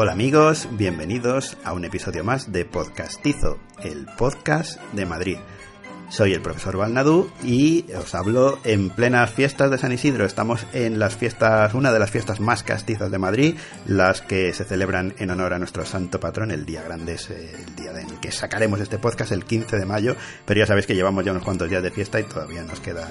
Hola amigos, bienvenidos a un episodio más de Podcastizo, el podcast de Madrid. Soy el profesor Balnadú y os hablo en plenas fiestas de San Isidro. Estamos en las fiestas, una de las fiestas más castizas de Madrid, las que se celebran en honor a nuestro santo patrón. El día grande es eh, el día en el que sacaremos este podcast, el 15 de mayo, pero ya sabéis que llevamos ya unos cuantos días de fiesta y todavía nos queda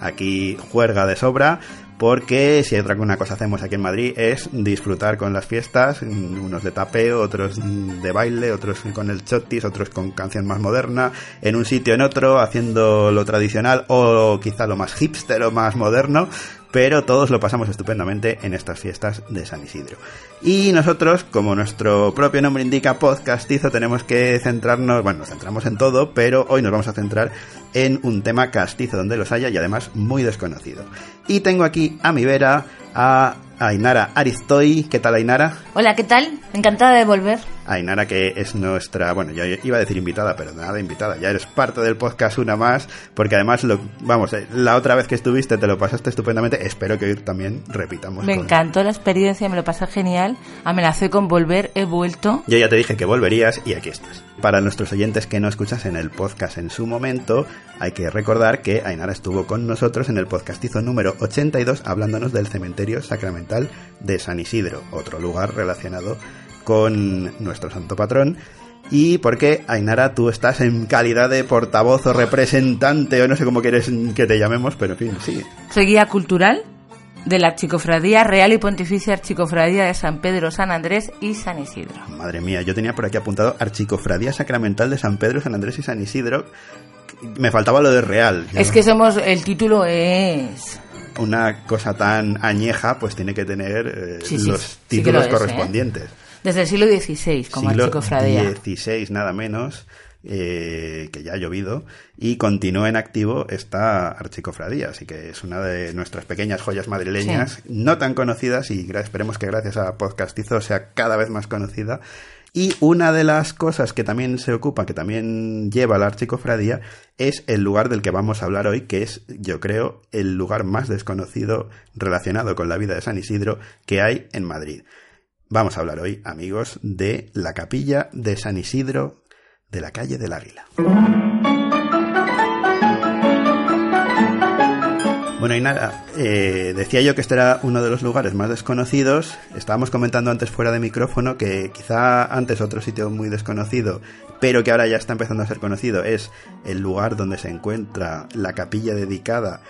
aquí juerga de sobra porque si hay otra cosa hacemos aquí en Madrid es disfrutar con las fiestas, unos de tapeo, otros de baile, otros con el chotis, otros con canción más moderna, en un sitio en otro, haciendo lo tradicional o quizá lo más hipster o más moderno, pero todos lo pasamos estupendamente en estas fiestas de San Isidro. Y nosotros, como nuestro propio nombre indica, podcastizo, tenemos que centrarnos, bueno, nos centramos en todo, pero hoy nos vamos a centrar en un tema castizo donde los haya y además muy desconocido. Y tengo aquí a mi vera a Ainara Aristoy. ¿Qué tal, Ainara? Hola, ¿qué tal? Encantada de volver. Ainara, que es nuestra, bueno, yo iba a decir invitada, pero nada invitada, ya eres parte del podcast una más, porque además, lo, vamos, eh, la otra vez que estuviste te lo pasaste estupendamente, espero que hoy también repitamos. Me encantó la experiencia, me lo pasé genial, amenacé con volver, he vuelto. Yo ya te dije que volverías y aquí estás. Para nuestros oyentes que no escuchas en el podcast en su momento, hay que recordar que Ainara estuvo con nosotros en el podcastizo número 82 hablándonos del cementerio sacramental de San Isidro, otro lugar relacionado con nuestro santo patrón. Y porque, Ainara, tú estás en calidad de portavoz o representante, o no sé cómo quieres que te llamemos, pero en fin, sí. Soy guía cultural de la Archicofradía Real y Pontificia Archicofradía de San Pedro, San Andrés y San Isidro. Madre mía, yo tenía por aquí apuntado Archicofradía Sacramental de San Pedro, San Andrés y San Isidro. Me faltaba lo de Real. Es que somos, el título es una cosa tan añeja, pues tiene que tener eh, los títulos ¿eh? correspondientes. Desde el siglo XVI, como siglo archicofradía. XVI, nada menos. Eh, que ya ha llovido, y continúa en activo esta archicofradía. Así que es una de nuestras pequeñas joyas madrileñas, no tan conocidas, y esperemos que gracias a Podcastizo sea cada vez más conocida. Y una de las cosas que también se ocupa, que también lleva la archicofradía, es el lugar del que vamos a hablar hoy, que es, yo creo, el lugar más desconocido relacionado con la vida de San Isidro que hay en Madrid. Vamos a hablar hoy, amigos, de la capilla de San Isidro de la calle del Águila. Bueno, y nada, eh, decía yo que este era uno de los lugares más desconocidos. Estábamos comentando antes fuera de micrófono que quizá antes otro sitio muy desconocido, pero que ahora ya está empezando a ser conocido, es el lugar donde se encuentra la capilla dedicada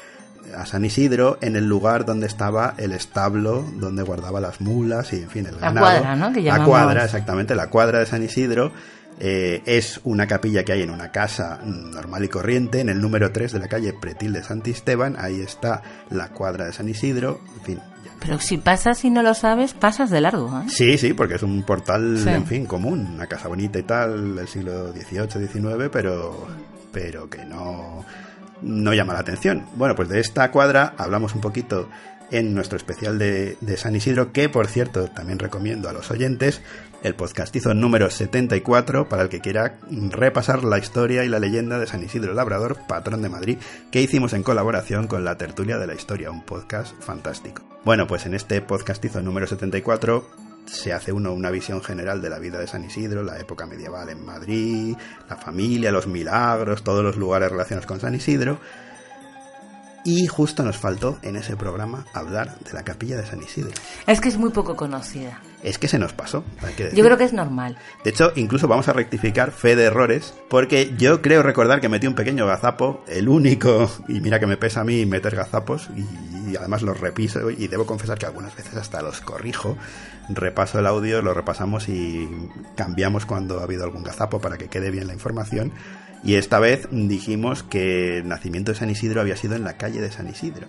a San Isidro en el lugar donde estaba el establo donde guardaba las mulas y en fin el la cuadra no la cuadra exactamente la cuadra de San Isidro eh, es una capilla que hay en una casa normal y corriente, en el número 3 de la calle Pretil de Santisteban. Ahí está la cuadra de San Isidro. En fin. Pero si pasas y no lo sabes, pasas de largo. ¿eh? Sí, sí, porque es un portal, en fin, común. Una casa bonita y tal, del siglo XVIII, XIX, pero, pero que no, no llama la atención. Bueno, pues de esta cuadra hablamos un poquito en nuestro especial de, San Isidro, que por cierto también recomiendo a los oyentes, el podcastizo número 74 para el que quiera repasar la historia y la leyenda de San Isidro Labrador, patrón de Madrid, que hicimos en colaboración con la Tertulia de la Historia, un podcast fantástico. Bueno, pues en este podcastizo número 74 se hace uno una visión general de la vida de San Isidro, la época medieval en Madrid, la familia, los milagros, todos los lugares relacionados con San Isidro, y justo nos faltó en ese programa hablar de la capilla de San Isidro. Es que es muy poco conocida. Es que se nos pasó, hay que decir. Yo creo que es normal. De hecho, incluso vamos a rectificar fe de errores, porque yo creo recordar que metí un pequeño gazapo, el único, y mira que me pesa a mí meter gazapos, y, además los repiso, y debo confesar que algunas veces hasta los corrijo. Repaso el audio, lo repasamos y cambiamos cuando ha habido algún gazapo para que quede bien la información y esta vez dijimos que el nacimiento de San Isidro había sido en la calle de San Isidro.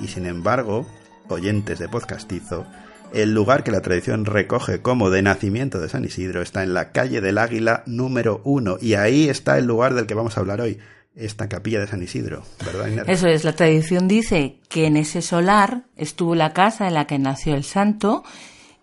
Y sin embargo, oyentes de podcastizo, El lugar que la tradición recoge como de nacimiento de San Isidro está en la calle del Águila número uno y ahí está el lugar del que vamos a hablar hoy, esta capilla de San Isidro, ¿verdad? Eso es, la tradición dice que en ese solar estuvo la casa en la que nació el santo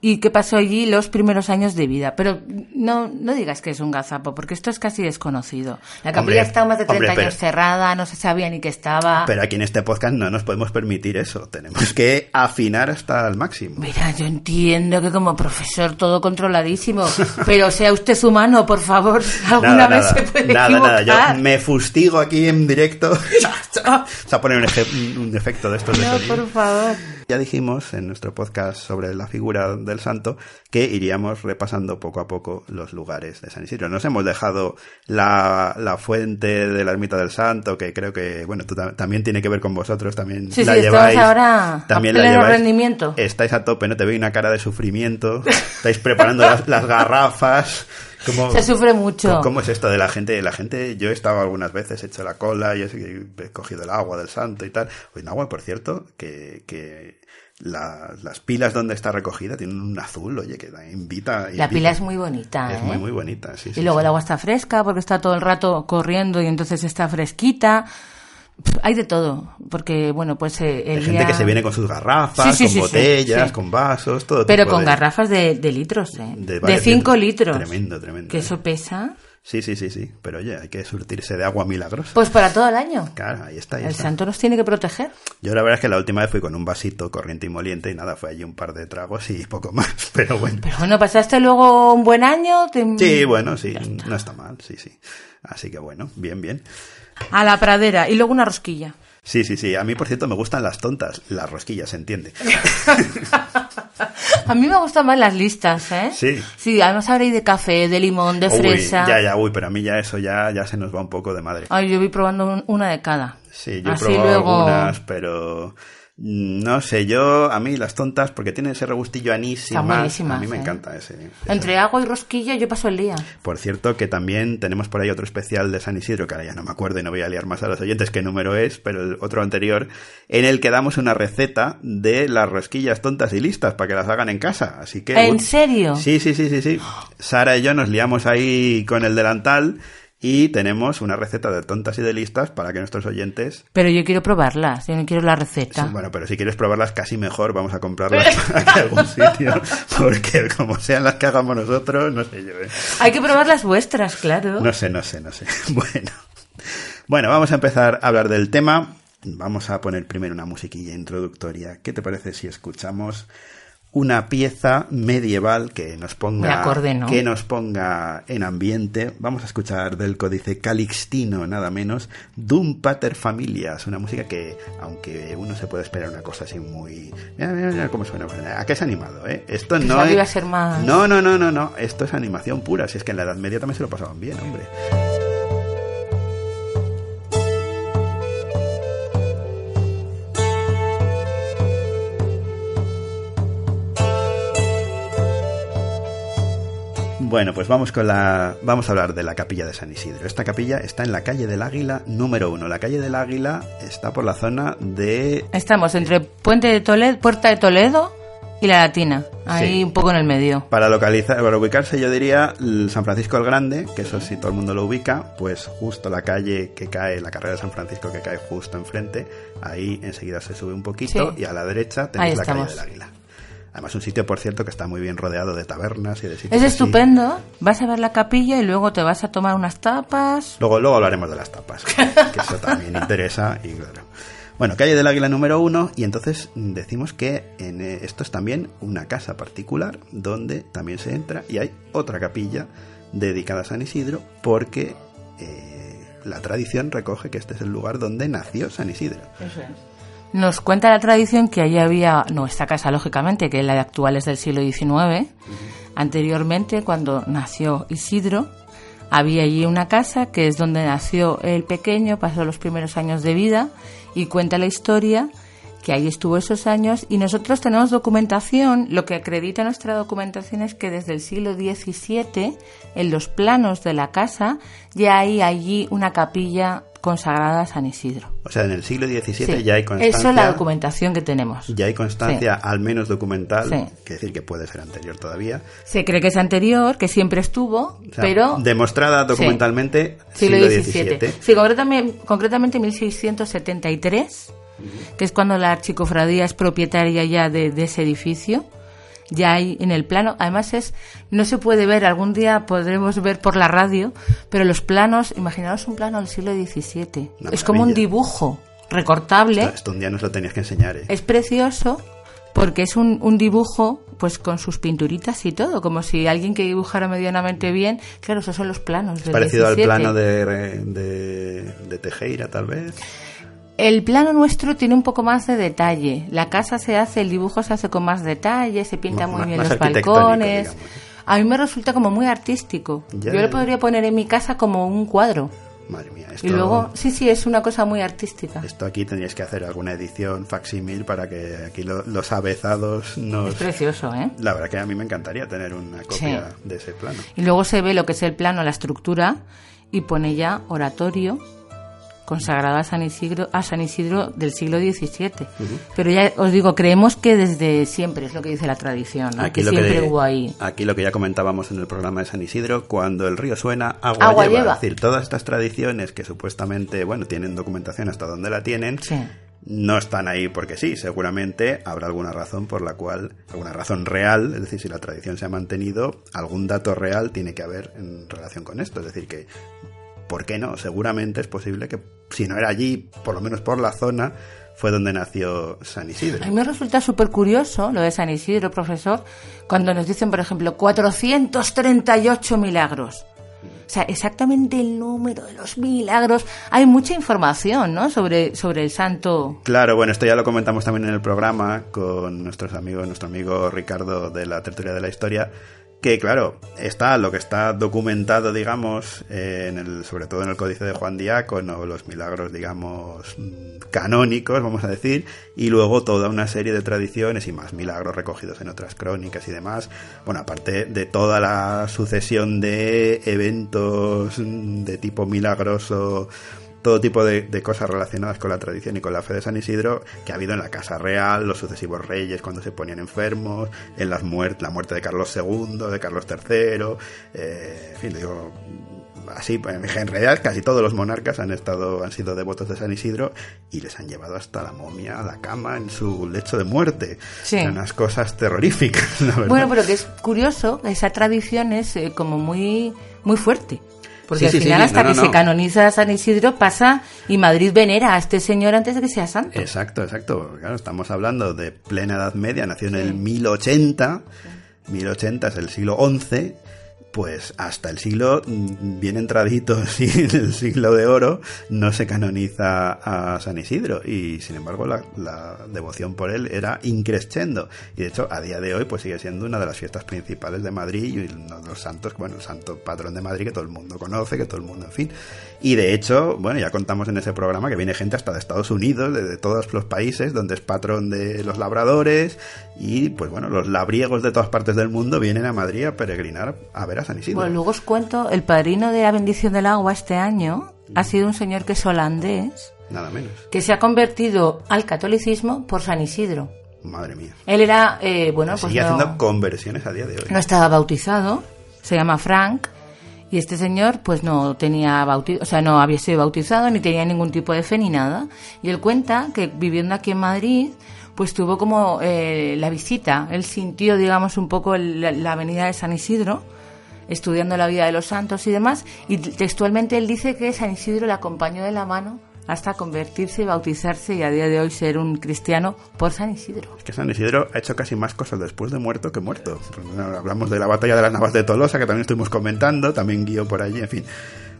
y que pasó allí los primeros años de vida. Pero no, no digas que es un gazapo, porque esto es casi desconocido. La capilla ha estado más de 30 hombre, años pero- cerrada, no se sabía ni que estaba. Pero aquí en este podcast no nos podemos permitir eso, tenemos que afinar hasta el máximo. Mira, yo entiendo que como profesor todo controladísimo, pero sea usted humano, por favor, alguna vez se puede nada, equivocar. nada, yo me fustigo aquí en directo. Vamos a poner un, un efecto de estos de No, sonido. por favor. Ya dijimos en nuestro podcast sobre la figura del santo que iríamos repasando poco a poco los lugares de San Isidro. Nos hemos dejado la, la fuente de la ermita del santo, que creo que, bueno, tú ta- también tiene que ver con vosotros, también Sí, la sí, lleváis. ahora a también pleno la lleváis. rendimiento. Estáis a tope, ¿no? Te veo una cara de sufrimiento. Estáis preparando las, las garrafas. ¿Cómo, Se sufre mucho. ¿Cómo, es esto de la gente? La gente, yo he estado algunas veces, he hecho la cola y he cogido el agua del santo y tal. Pues en agua, por cierto, que, que la- las pilas donde está recogida tienen un azul, oye, que da- invita. La invita. pila es muy bonita, Es ¿eh? muy, muy bonita, sí. Y sí, luego sí. el agua está fresca porque está todo el rato corriendo y entonces está fresquita. Hay de todo, porque bueno, pues eh, el Hay gente día- que se viene con sus garrafas, Sí, sí, con sí, botellas, con vasos, todo Pero tipo con de- garrafas de, de litros, ¿eh? de De varios 5 litros. litros. Tremendo, tremendo, Que ¿eh? eso pesa. Sí, sí, sí, sí. Pero oye, hay que surtirse de agua milagrosa. Pues para todo el año. Claro, ahí está, ahí El está. santo nos tiene que proteger. Yo la verdad es que la última vez fui con un vasito corriente y moliente y nada, fue allí un par de tragos y poco más, pero bueno. Pero bueno, pasaste luego un buen año. te- Sí, bueno, sí, no está mal, sí, sí. Así que bueno, bien, bien. A la pradera y luego una rosquilla. Sí, sí, sí. A mí, por cierto, me gustan las tontas, las rosquillas, se entiende. A mí me gustan más las listas, ¿eh? Sí. Sí, además hay de café, de limón, de Uy, fresa. ya, ya, uy, pero a mí ya eso ya, ya se nos va un poco de madre. Ay, yo voy probando un- una de cada. Sí, yo he probado luego- algunas, pero no sé, yo, a mí las tontas, porque tienen ese regustillo anís y Están más, a mí me ¿eh? encanta ese. ese. Entre agua y rosquilla yo paso el día. Por cierto, que también tenemos por ahí otro especial de San Isidro, que ahora ya no me acuerdo y no voy a liar más a los oyentes qué número es, pero el otro anterior, en el que damos una receta de las rosquillas tontas y listas para que las hagan en casa. Así que. ¿En serio? Sí, sí, sí, sí, sí. Sara y yo nos liamos ahí con el delantal y tenemos una receta de tontas y de listas para que nuestros oyentes. Pero yo quiero probarlas, yo no quiero la receta. Sí, bueno, pero si quieres probarlas casi mejor, vamos a comprarlas aquí a algún sitio, porque como sean las que hagamos nosotros, no sé yo. ¿eh? Hay que probar las vuestras, claro. No sé, no sé, no sé. Bueno. Bueno, vamos a empezar a hablar del tema. Vamos a poner primero una musiquilla introductoria. ¿Qué te parece si escuchamos una pieza medieval que nos ponga que nos ponga en ambiente? Vamos a escuchar del códice calixtino nada menos Dum Pater Familias, una música que aunque uno se puede esperar una cosa así muy mira, mira, mira cómo suena, ¿a qué es animado, eh? Esto no es iba a ser más- No, no, no, no, no, esto es animación pura, si es que en la Edad Media también se lo pasaban bien, hombre. Bueno, pues vamos con la. Vamos a hablar de la capilla de San Isidro. Esta capilla está en la calle del Águila número uno. La calle del Águila está por la zona de. Estamos entre Puente de Toledo, Puerta de Toledo y la Latina, ahí Sí. un poco en el medio. Para localizar, para ubicarse, yo diría San Francisco el Grande, que eso sí todo el mundo lo ubica, pues justo la calle que cae, la carrera de San Francisco que cae justo enfrente, ahí enseguida se sube un poquito Sí. y a la derecha tenéis la calle del Águila. Además, un sitio, por cierto, que está muy bien rodeado de tabernas y de sitios. Es así. estupendo, vas a ver la capilla y luego te vas a tomar unas tapas. Luego, luego hablaremos de las tapas, que eso también interesa y claro. Bueno, calle del Águila número uno y entonces decimos que en, eh, esto es también una casa particular donde también se entra y hay otra capilla dedicada a San Isidro porque eh, la tradición recoge que este es el lugar donde nació San Isidro. Nos cuenta la tradición que allí había, no, esta casa lógicamente, que la de actual es del siglo XIX. Anteriormente, cuando nació Isidro, había allí una casa que es donde nació el pequeño, pasó los primeros años de vida y cuenta la historia que ahí estuvo esos años y nosotros tenemos documentación, lo que acredita nuestra documentación es que desde el siglo XVII, en los planos de la casa, ya hay allí una capilla consagrada a San Isidro. O sea, en el siglo XVII Sí. ya hay constancia. Eso es la documentación que tenemos. Ya hay constancia, al menos documental, Sí. que decir que puede ser anterior todavía. Se cree que es anterior, que siempre estuvo, O sea, pero demostrada documentalmente siglo siglo XVII. XVII. Sí, concretamente, concretamente 1673, que es cuando la archicofradía es propietaria ya de, de ese edificio. Ya hay en el plano, además es, no se puede ver, algún día podremos ver por la radio, pero los planos, imaginaos un plano del siglo XVII. Una es como un dibujo recortable. Esto, esto un día nos lo tenías que enseñar. ¿eh? Es precioso porque es un, un dibujo pues con sus pinturitas y todo, como si alguien que dibujara medianamente bien, claro, esos son los planos. del Parecido al 17. plano de, de, de Tejera, tal vez. El plano nuestro tiene un poco más de detalle. La casa se hace, el dibujo se hace con más detalle, se pinta Más- muy bien más los balcones. digamos. A mí me resulta como muy artístico. Ya, Yo lo podría poner en mi casa como un cuadro. Madre mía, esto, Y luego, sí, sí, es una cosa muy artística. esto aquí tendríais que hacer alguna edición facsímil para que aquí lo- los avezados nos... Es precioso, ¿eh? La verdad que a mí me encantaría tener una copia de ese plano. Y luego se ve lo que es el plano, la estructura, y pone ya oratorio consagrado a San Isidro, a San Isidro del siglo XVII. Pero ya os digo, creemos que desde siempre es lo que dice la tradición, ¿no? que lo siempre hubo ahí. aquí lo que ya comentábamos en el programa de San Isidro, cuando el río suena, agua, Agua lleva. lleva. Es decir, todas estas tradiciones que supuestamente, bueno, tienen documentación hasta donde la tienen, Sí. no están ahí porque sí, seguramente habrá alguna razón por la cual, alguna razón real, es decir, si la tradición se ha mantenido, algún dato real tiene que haber en relación con esto. Es decir, que, ¿por qué no? Seguramente es posible que, si no era allí, por lo menos por la zona, fue donde nació San Isidro. A mí me resulta súper curioso lo de San Isidro, profesor, cuando nos dicen, por ejemplo, 438 milagros. O sea, exactamente el número de los milagros. Hay mucha información, ¿no? Sobre, sobre el santo. Claro, bueno, esto ya lo comentamos también en el programa con nuestros amigos, nuestro amigo Ricardo de la Tertulia de la Historia, que claro, está lo que está documentado, digamos, en el, sobre todo en el Códice de Juan Diácono, los milagros, digamos, mm, canónicos, vamos a decir, y luego toda una serie de tradiciones y más milagros recogidos en otras crónicas y demás. Bueno, aparte de toda la sucesión de eventos mm, de tipo milagroso, todo tipo de, de cosas relacionadas con la tradición y con la fe de San Isidro que ha habido en la Casa Real, los sucesivos reyes cuando se ponían enfermos, en las muert la muerte de Carlos II, de Carlos III, eh, en fin, digo, así, en realidad casi todos los monarcas han estado, han sido devotos de San Isidro y les han llevado hasta la momia a la cama en su lecho de muerte. Sí. Unas cosas terroríficas, la verdad. Bueno, pero que es curioso, esa tradición es eh, como muy, muy fuerte. Porque Sí, al sí, sí, final, sí. hasta No, que no, se no. canoniza a San Isidro, pasa y Madrid venera a este señor antes de que sea santo. Exacto, exacto. Claro, estamos hablando de plena Edad Media, nació en el 1080, 1080 es el siglo XI, pues hasta el siglo mm, bien entradito, sí, en el siglo de oro, no se canoniza a San Isidro y sin embargo la, devoción por él era increscendo y de hecho a día de hoy pues sigue siendo una de las fiestas principales de Madrid y uno de los santos, bueno, el santo patrón de Madrid que todo el mundo conoce, que todo el mundo, en fin. Y de hecho, bueno, ya contamos en ese programa que viene gente hasta de Estados Unidos, de, de todos los países, donde es patrón de los labradores y pues bueno, los labriegos de todas partes del mundo vienen a Madrid a peregrinar a ver a San Isidro. Bueno, luego os cuento, el padrino de la bendición del agua este año ha sido un señor que es holandés, Nada menos. que se ha convertido al catolicismo por San Isidro. Madre mía. Él era, eh, bueno, pues Sigue no, haciendo conversiones a día de hoy. no estaba bautizado, se llama Frank, y este señor pues no tenía bautizo, o sea, no había sido bautizado ni tenía ningún tipo de fe ni nada. Y él cuenta que viviendo aquí en Madrid, pues tuvo como eh, la visita, él sintió, digamos, un poco el- la, la venida de San Isidro, estudiando la vida de los santos y demás, y textualmente él dice que San Isidro le acompañó de la mano hasta convertirse y bautizarse y a día de hoy ser un cristiano por San Isidro. Es que San Isidro ha hecho casi más cosas después de muerto que muerto. Hablamos de la batalla de las Navas de Tolosa, que también estuvimos comentando, también guió por allí, en fin.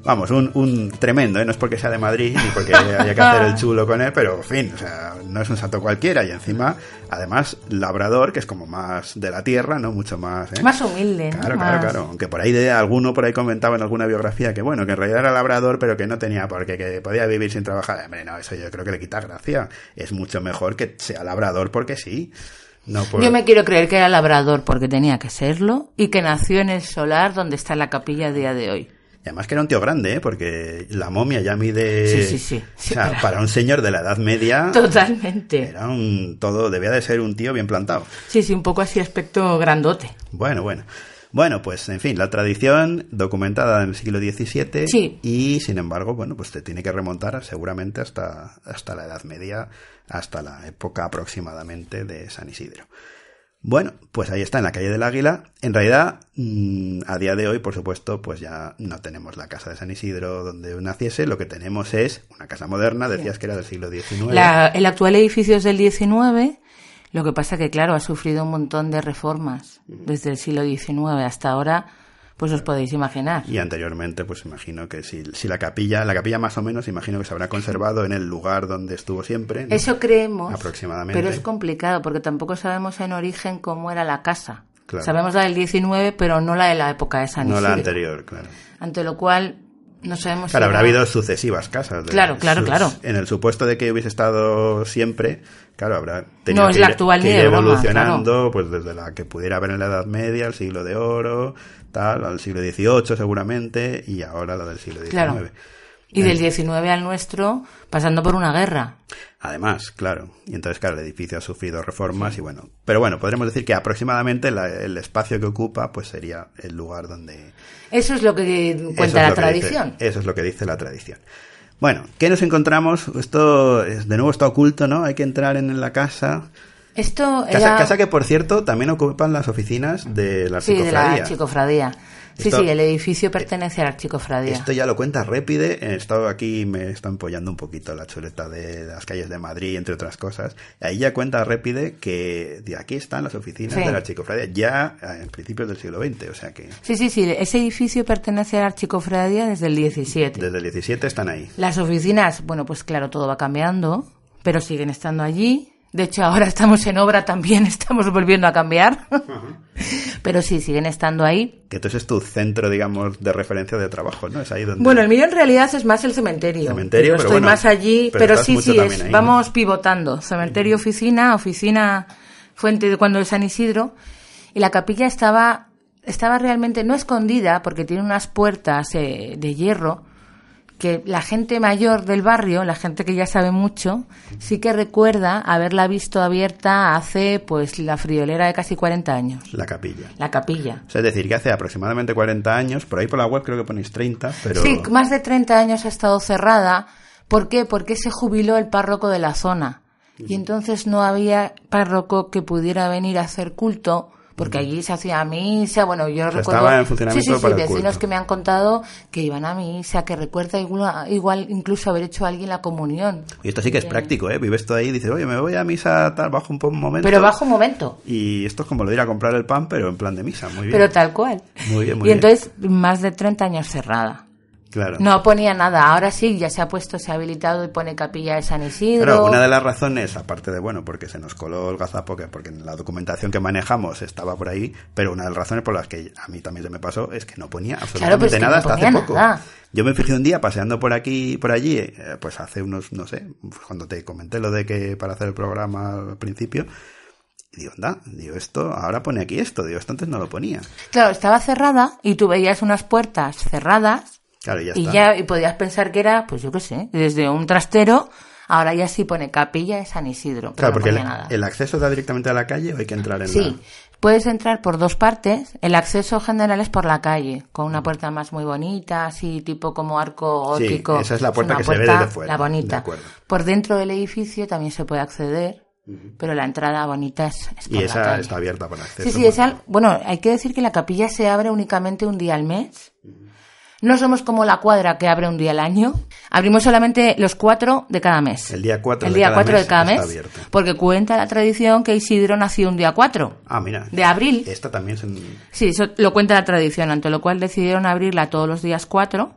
Vamos, un, un tremendo, ¿eh? no es porque sea de Madrid ni porque haya que hacer el chulo con él, pero en fin, o sea, no es un santo cualquiera y encima, además, labrador, que es como más de la tierra, ¿no? Mucho más... ¿eh? Más humilde, ¿no? Claro, Más- claro, claro. Aunque por ahí de alguno por ahí comentaba en alguna biografía que bueno, que en realidad era labrador, pero que no tenía porque que podía vivir sin trabajar. Hombre, no, eso yo creo que le quita gracia. Es mucho mejor que sea labrador porque sí. No por... Yo me quiero creer que era labrador porque tenía que serlo y que nació en el solar donde está la capilla a día de hoy. Y además que era un tío grande, ¿eh? porque la momia ya mide... Sí, sí, sí. o sea, para un señor de la Edad Media... Totalmente. Era un... Todo, debía de ser un tío bien plantado. Sí, sí, un poco así aspecto grandote. Bueno, bueno. Bueno, pues en fin, la tradición documentada en el siglo XVII Sí. y sin embargo, bueno, pues te tiene que remontar seguramente hasta, hasta la Edad Media, hasta la época aproximadamente de San Isidro. Bueno, pues ahí está, en la calle del Águila. En realidad, mm, a día de hoy, por supuesto, pues ya no tenemos la casa de San Isidro donde naciese. Lo que tenemos es una casa moderna, decías que era del siglo XIX. La- el actual edificio es del 19, lo que pasa que, claro, ha sufrido un montón de reformas desde el siglo XIX hasta ahora, pues os podéis imaginar. Y anteriormente, pues imagino que si, si la capilla, la capilla más o menos, imagino que se habrá conservado en el lugar donde estuvo siempre. ¿no? Eso creemos, Aproximadamente. pero es complicado porque tampoco sabemos en origen cómo era la casa. Claro. Sabemos la del 19, pero no la de la época de San No la anterior, claro. Ante lo cual, no sabemos Claro, si habrá habido sucesivas casas. de- Claro, claro, claro. En el supuesto de que hubiese estado siempre, claro, habrá tenido No es que la actual que ir evolucionando, pues desde la que pudiera haber en la Edad Media, el siglo de oro, tal, al siglo XVIII seguramente, y ahora la del siglo XIX. Claro. Y del 19 al nuestro, pasando por una guerra. Además, claro. Y entonces, claro, el edificio ha sufrido reformas y bueno. Pero bueno, podremos decir que aproximadamente la- el espacio que ocupa, pues sería el lugar donde... Eso es lo que cuenta la tradición. dice- eso es lo que dice la tradición. Bueno, ¿qué nos encontramos? Esto es- de nuevo está oculto, ¿no? Hay que entrar en la casa. Esto Casa, era... casa que, por cierto, también ocupan las oficinas de la Sí, de la archicofradía. archicofradía. Sí, Esto- sí, el edificio pertenece a la archicofradía. Esto ya lo cuenta Répide. He estado aquí, me está empollando un poquito la chuleta de las calles de Madrid, entre otras cosas. Ahí ya cuenta Répide que de aquí están las oficinas Sí. de la archicofradía, ya eh, en principios del siglo XX. O sea que Sí, sí, sí, ese edificio pertenece a la archicofradía desde el 17. desde el 17 están ahí. Las oficinas, bueno, pues claro, todo va cambiando, pero siguen estando allí. De hecho, ahora estamos en obra también, estamos volviendo a cambiar. pero sí, siguen estando ahí. Que entonces es tu centro, digamos, de referencia de trabajo, ¿no? Es ahí donde... Bueno, el mío en realidad es más el cementerio. Cementerio, Yo pero estoy bueno, más allí, pero sí, sí, es- ahí, ¿no? vamos pivotando. Cementerio, oficina, oficina, fuente de cuando de San Isidro. Y la capilla estaba, estaba realmente no escondida porque tiene unas puertas eh, de hierro que la gente mayor del barrio, la gente que ya sabe mucho, sí que recuerda haberla visto abierta hace pues la friolera de casi 40 años. La capilla. La capilla. O sea, es decir, que hace aproximadamente 40 años, por ahí por la web creo que ponéis 30, pero... Sí, más de 30 años ha estado cerrada. ¿Por qué? Porque se jubiló el párroco de la zona. Y entonces no había párroco que pudiera venir a hacer culto, porque allí se hacía misa, bueno, yo sea, recuerdo... estaba en funcionamiento sí, sí, sí, para vecinos que me han contado que iban a misa, que recuerda igual, igual incluso haber hecho alguien la comunión. Y esto sí que es práctico, ¿eh? Vives tú ahí y dices, oye, me voy a misa, tal, bajo un, un momento. Pero bajo un momento. Y esto es como lo de ir a comprar el pan, pero en plan de misa, muy bien. Pero tal cual. Muy bien, muy y bien. entonces, más de 30 años cerrada. Claro. No ponía nada. Ahora sí, ya se ha puesto, se ha habilitado y pone capilla de San Isidro. Claro, una de las razones, aparte de, bueno, porque se nos coló el gazapo, que porque en la documentación que manejamos estaba por ahí, pero una de las razones por las que a mí también se me pasó es que no ponía absolutamente pues que nada no hasta hace poco. Yo me fijé un día paseando por aquí, por allí, eh, pues hace unos, no sé, cuando te comenté lo de que para hacer el programa al principio, digo, anda, digo, esto, ahora pone aquí esto, digo, esto antes no lo ponía. Claro, estaba cerrada y tú veías unas puertas cerradas Claro, ya y ya y podías pensar que era, pues yo qué sé, desde un trastero, ahora ya sí pone capilla de San Isidro. Pero Claro, no porque el, ponía nada. el acceso da directamente a la calle o hay que entrar en Sí, puedes entrar por dos partes. El acceso general es por la calle, con una puerta más muy bonita, así tipo como arco Sí, gótico. esa es la puerta que se ve desde fuera. La bonita. De. Por dentro del edificio también se puede acceder, pero la entrada bonita es, es la... por Y la esa calle. está abierta para acceso. Sí, sí, es al- bueno, hay que decir que la capilla se abre únicamente un día al mes. No somos como la cuadra que abre un día al año. Abrimos solamente los cuatro de cada mes. El día cuatro El de día cada cuatro mes de cada mes. abierto. Porque cuenta la tradición que Isidro nació un día 4 Ah, mira. de abril. Esta también es en... Sí, eso lo cuenta la tradición, ante lo cual decidieron abrirla todos los días 4.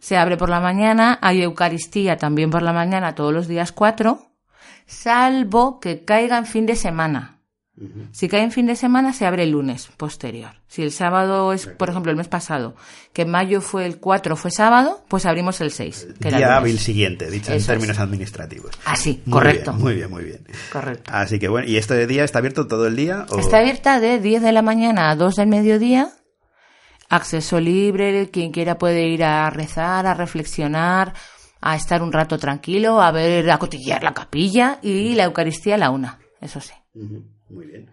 Se abre por la mañana, hay Eucaristía también por la mañana todos los días 4, salvo que caiga en fin de semana. Si cae en fin de semana, se abre el lunes posterior. Si el sábado es, por ejemplo, el mes pasado, que en mayo fue el 4, fue sábado, pues abrimos el 6. Que era día lunes. hábil siguiente, dicho en términos es. administrativos. Así, Muy correcto. bien, muy bien, muy bien. Correcto. Así que bueno, ¿y este día está abierto todo el día? o- Está abierta de 10 de la mañana a 2 del mediodía. acceso libre, quien quiera puede ir a rezar, a reflexionar, a estar un rato tranquilo, a ver, a cotillear la capilla y la Eucaristía a la una, eso sí. Muy bien.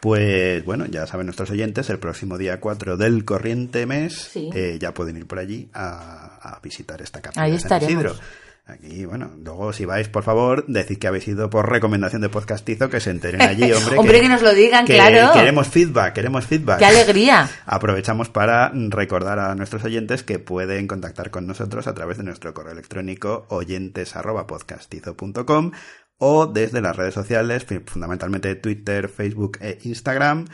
Pues bueno, ya saben nuestros oyentes, el próximo día 4 del corriente mes Sí. eh, ya pueden ir por allí a, a visitar esta capilla Ahí de San estaremos. Isidro. Aquí, bueno, luego si vais, por favor, decid que habéis ido por recomendación de podcastizo, que se enteren allí, hombre. Hombre, que nos lo digan, que claro. Queremos feedback, queremos feedback. ¡Qué alegría! Aprovechamos para recordar a nuestros oyentes que pueden contactar con nosotros a través de nuestro correo electrónico oyentes@podcastizo.com o desde las redes sociales, fundamentalmente Twitter, Facebook e Instagram,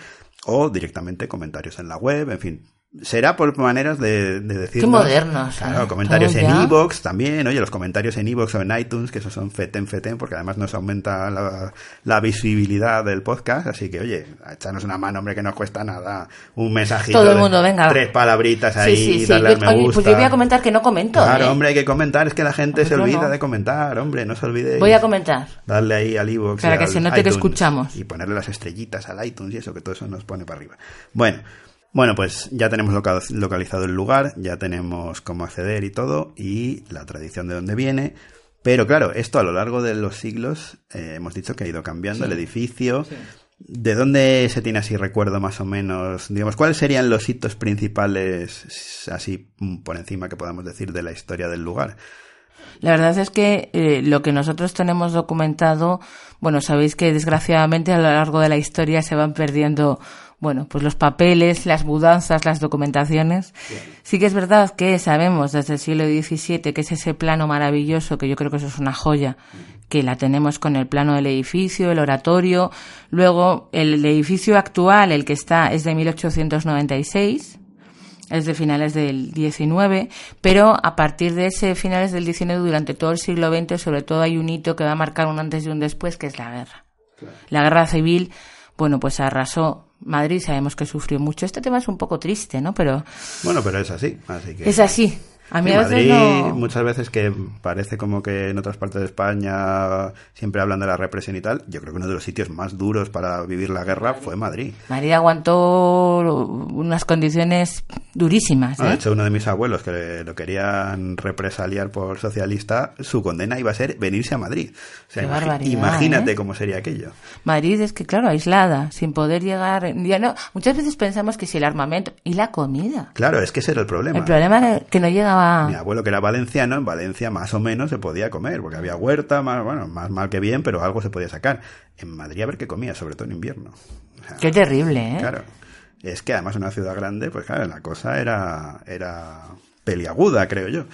o directamente comentarios en la web, en fin. Será por maneras de, de decir. Qué modernos, Claro, ¿eh? comentarios en iVoox también, oye, los comentarios en iVoox o en iTunes, que esos son feten, feten, porque además nos aumenta la, la visibilidad del podcast, así que, oye, echarnos una mano, hombre, que no cuesta nada, un mensajito. Todo el de mundo, venga. Tres palabritas ahí, sí, sí, sí. darle al me gusta. pues yo voy a comentar que no comento. Claro, ¿eh? hombre, hay que comentar, es que la gente se olvida no. de comentar, hombre, no se olvide. Voy a comentar. Darle ahí al iVoox. Para y que al se note que escuchamos. Y ponerle las estrellitas al iTunes y eso, que todo eso nos pone para arriba. Bueno, bueno, pues ya tenemos loca- localizado el lugar, ya tenemos cómo acceder y todo, y la tradición de dónde viene. Pero claro, esto a lo largo de los siglos eh, hemos dicho que ha ido cambiando el edificio. ¿De dónde se tiene así recuerdo más o menos? Digamos, ¿cuáles serían los hitos principales, así mm, por encima que podamos decir, de la historia del lugar? La verdad es que eh, lo que nosotros tenemos documentado, bueno, sabéis que desgraciadamente a lo largo de la historia se van perdiendo, bueno, pues los papeles, las mudanzas, las documentaciones. Sí que es verdad que sabemos desde el siglo XVII que es ese plano maravilloso, que yo creo que eso es una joya, que la tenemos con el plano del edificio, el oratorio. Luego, el edificio actual, el que está, es de 1896 es de finales del XIX, pero a partir de ese finales del XIX, durante todo el siglo XX, sobre todo hay un hito que va a marcar un antes y un después, que es la guerra. La guerra civil, bueno, pues arrasó Madrid, sabemos que sufrió mucho. Este tema es un poco triste, ¿no? Pero Bueno, pero es así, así que... es así. A mí Sí, a veces Madrid, no... muchas veces que parece como que en otras partes de España siempre hablan de la represión y tal. Yo creo que uno de los sitios más duros para vivir la guerra fue Madrid. Madrid aguantó unas condiciones durísimas, Ah, de ¿eh? hecho, uno de mis abuelos que lo querían represaliar por socialista, su condena iba a ser venirse a Madrid. O sea, Qué imagi- barbaridad, imagínate ¿eh? cómo sería aquello. Madrid es que, claro, aislada, sin poder llegar... Ya no, muchas veces pensamos que si el armamento y la comida. Claro, es que ese era el problema. El problema era que no llegaba... Mi abuelo, que era valenciano, en Valencia más o menos se podía comer, porque había huerta, más, bueno, más mal que bien, pero algo se podía sacar. En Madrid a ver qué comía, sobre todo en invierno. O sea, Qué terrible, ¿eh? Claro. Es que además una ciudad grande, pues claro, la cosa era, era peliaguda, creo yo.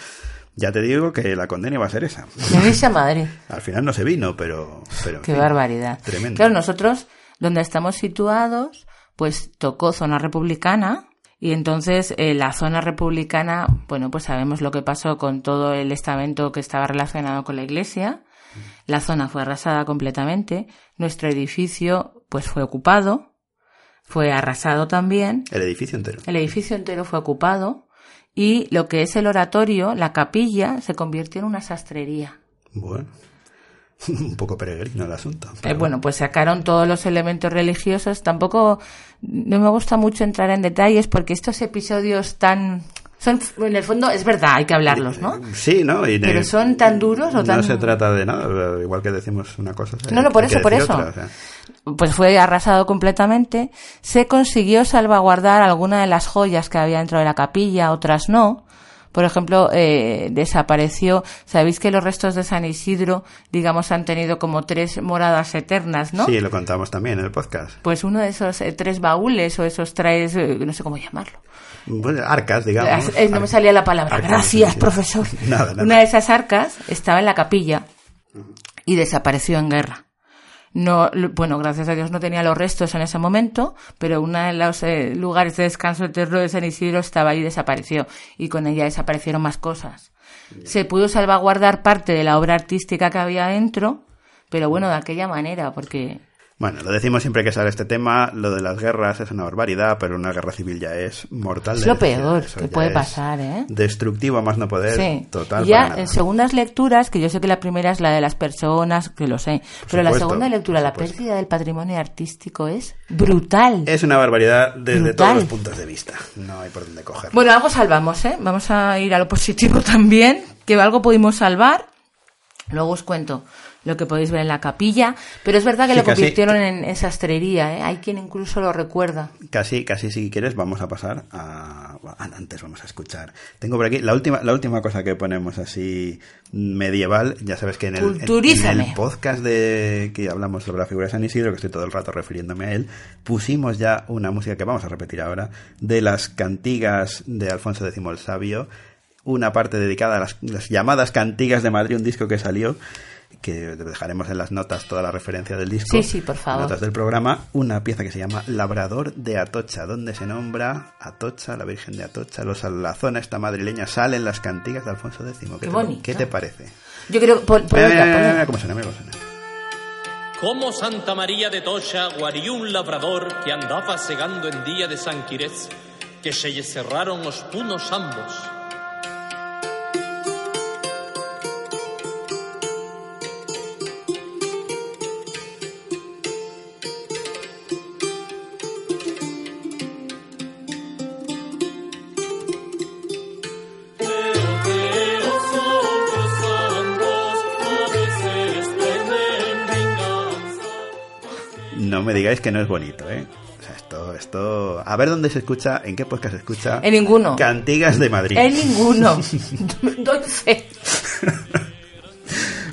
Ya te digo que la condena iba a ser esa. Venirse a Madrid. Al final no se vino, pero... Qué fin, barbaridad. Tremendo. Claro, nosotros, donde estamos situados, pues tocó zona republicana. Y entonces eh, la zona republicana, bueno, pues sabemos lo que pasó con todo el estamento que estaba relacionado con la iglesia. La zona fue arrasada completamente. Nuestro edificio, pues fue ocupado. Fue arrasado también. El edificio entero. El edificio entero fue ocupado. Y lo que es el oratorio, la capilla, se convirtió en una sastrería. Bueno. Un poco peregrino el asunto. Eh, bueno, pues sacaron todos los elementos religiosos. Tampoco no me gusta mucho entrar en detalles porque estos episodios tan son en el fondo es verdad, hay que hablarlos, ¿no? Sí, ¿no? Y Pero son tan duros o tan No se trata de nada, igual que decimos una cosa. No, no, por eso, por eso. otra, o sea. pues fue arrasado completamente. Se consiguió salvaguardar alguna de las joyas que había dentro de la capilla, otras no. Por ejemplo, eh, desapareció. Sabéis que los restos de San Isidro, digamos, han tenido como tres moradas eternas, ¿no? Sí, lo contamos también en el podcast. Pues uno de esos eh, tres baúles o esos tres, eh, no sé cómo llamarlo. Bueno, arcas, digamos. Eh, no me salía la palabra. Arcas, Gracias, sí. profesor. Nada, nada. Una de esas arcas estaba en la capilla y desapareció en guerra. No, bueno, gracias a Dios no tenía los restos en ese momento, pero uno de los eh, lugares de descanso eterno de San Isidro estaba ahí y desapareció. Y con ella desaparecieron más cosas. Se pudo salvaguardar parte de la obra artística que había dentro, pero bueno, de aquella manera, porque Bueno, lo decimos siempre que sale este tema, lo de las guerras es una barbaridad, pero una guerra civil ya es mortal. Es lo peor eso que puede pasar, ¿eh? Destructivo más no poder, Sí. total. Ya en segundas lecturas, que yo sé que la primera es la de las personas, que lo sé, pero la segunda lectura, la pérdida del patrimonio artístico es brutal. Es una barbaridad desde Brutal. todos los puntos de vista. No hay por dónde cogerlo. Bueno, algo salvamos, ¿eh? Vamos a ir a lo positivo también, que algo pudimos salvar. Luego os cuento lo que podéis ver en la capilla, pero es verdad que Sí, lo casi- convirtieron en, en sastrería, ¿eh? Hay quien incluso lo recuerda. Casi, casi si quieres vamos a pasar a... Antes vamos a escuchar. Tengo por aquí la última, la última cosa que ponemos así medieval. Ya sabes que en el, en- en Culturízame. el podcast de que hablamos sobre la figura de San Isidro, que estoy todo el rato refiriéndome a él, pusimos ya una música que vamos a repetir ahora, de las cantigas de Alfonso X el Sabio, una parte dedicada a las, las llamadas cantigas de Madrid, un disco que salió que dejaremos en las notas toda la referencia del disco. Sí, sí, por favor. Notas del programa, una pieza que se llama Labrador de Atocha, donde se nombra Atocha, la Virgen de Atocha, los, la zona esta madrileña, salen las cantigas de Alfonso X. ¿Qué, Qué te, bonito. ¿qué te parece? Yo creo... Pon, pon Mira, cómo suena, mira cómo suena. Como Santa María de Tocha guarió un labrador que andaba segando en día de San Quirés, que se cerraron los punos ambos. Me digáis que no es bonito, ¿eh? O sea, esto, esto... A ver dónde se escucha, en qué podcast se escucha. En ninguno. Cantigas de Madrid. En ninguno. Fe.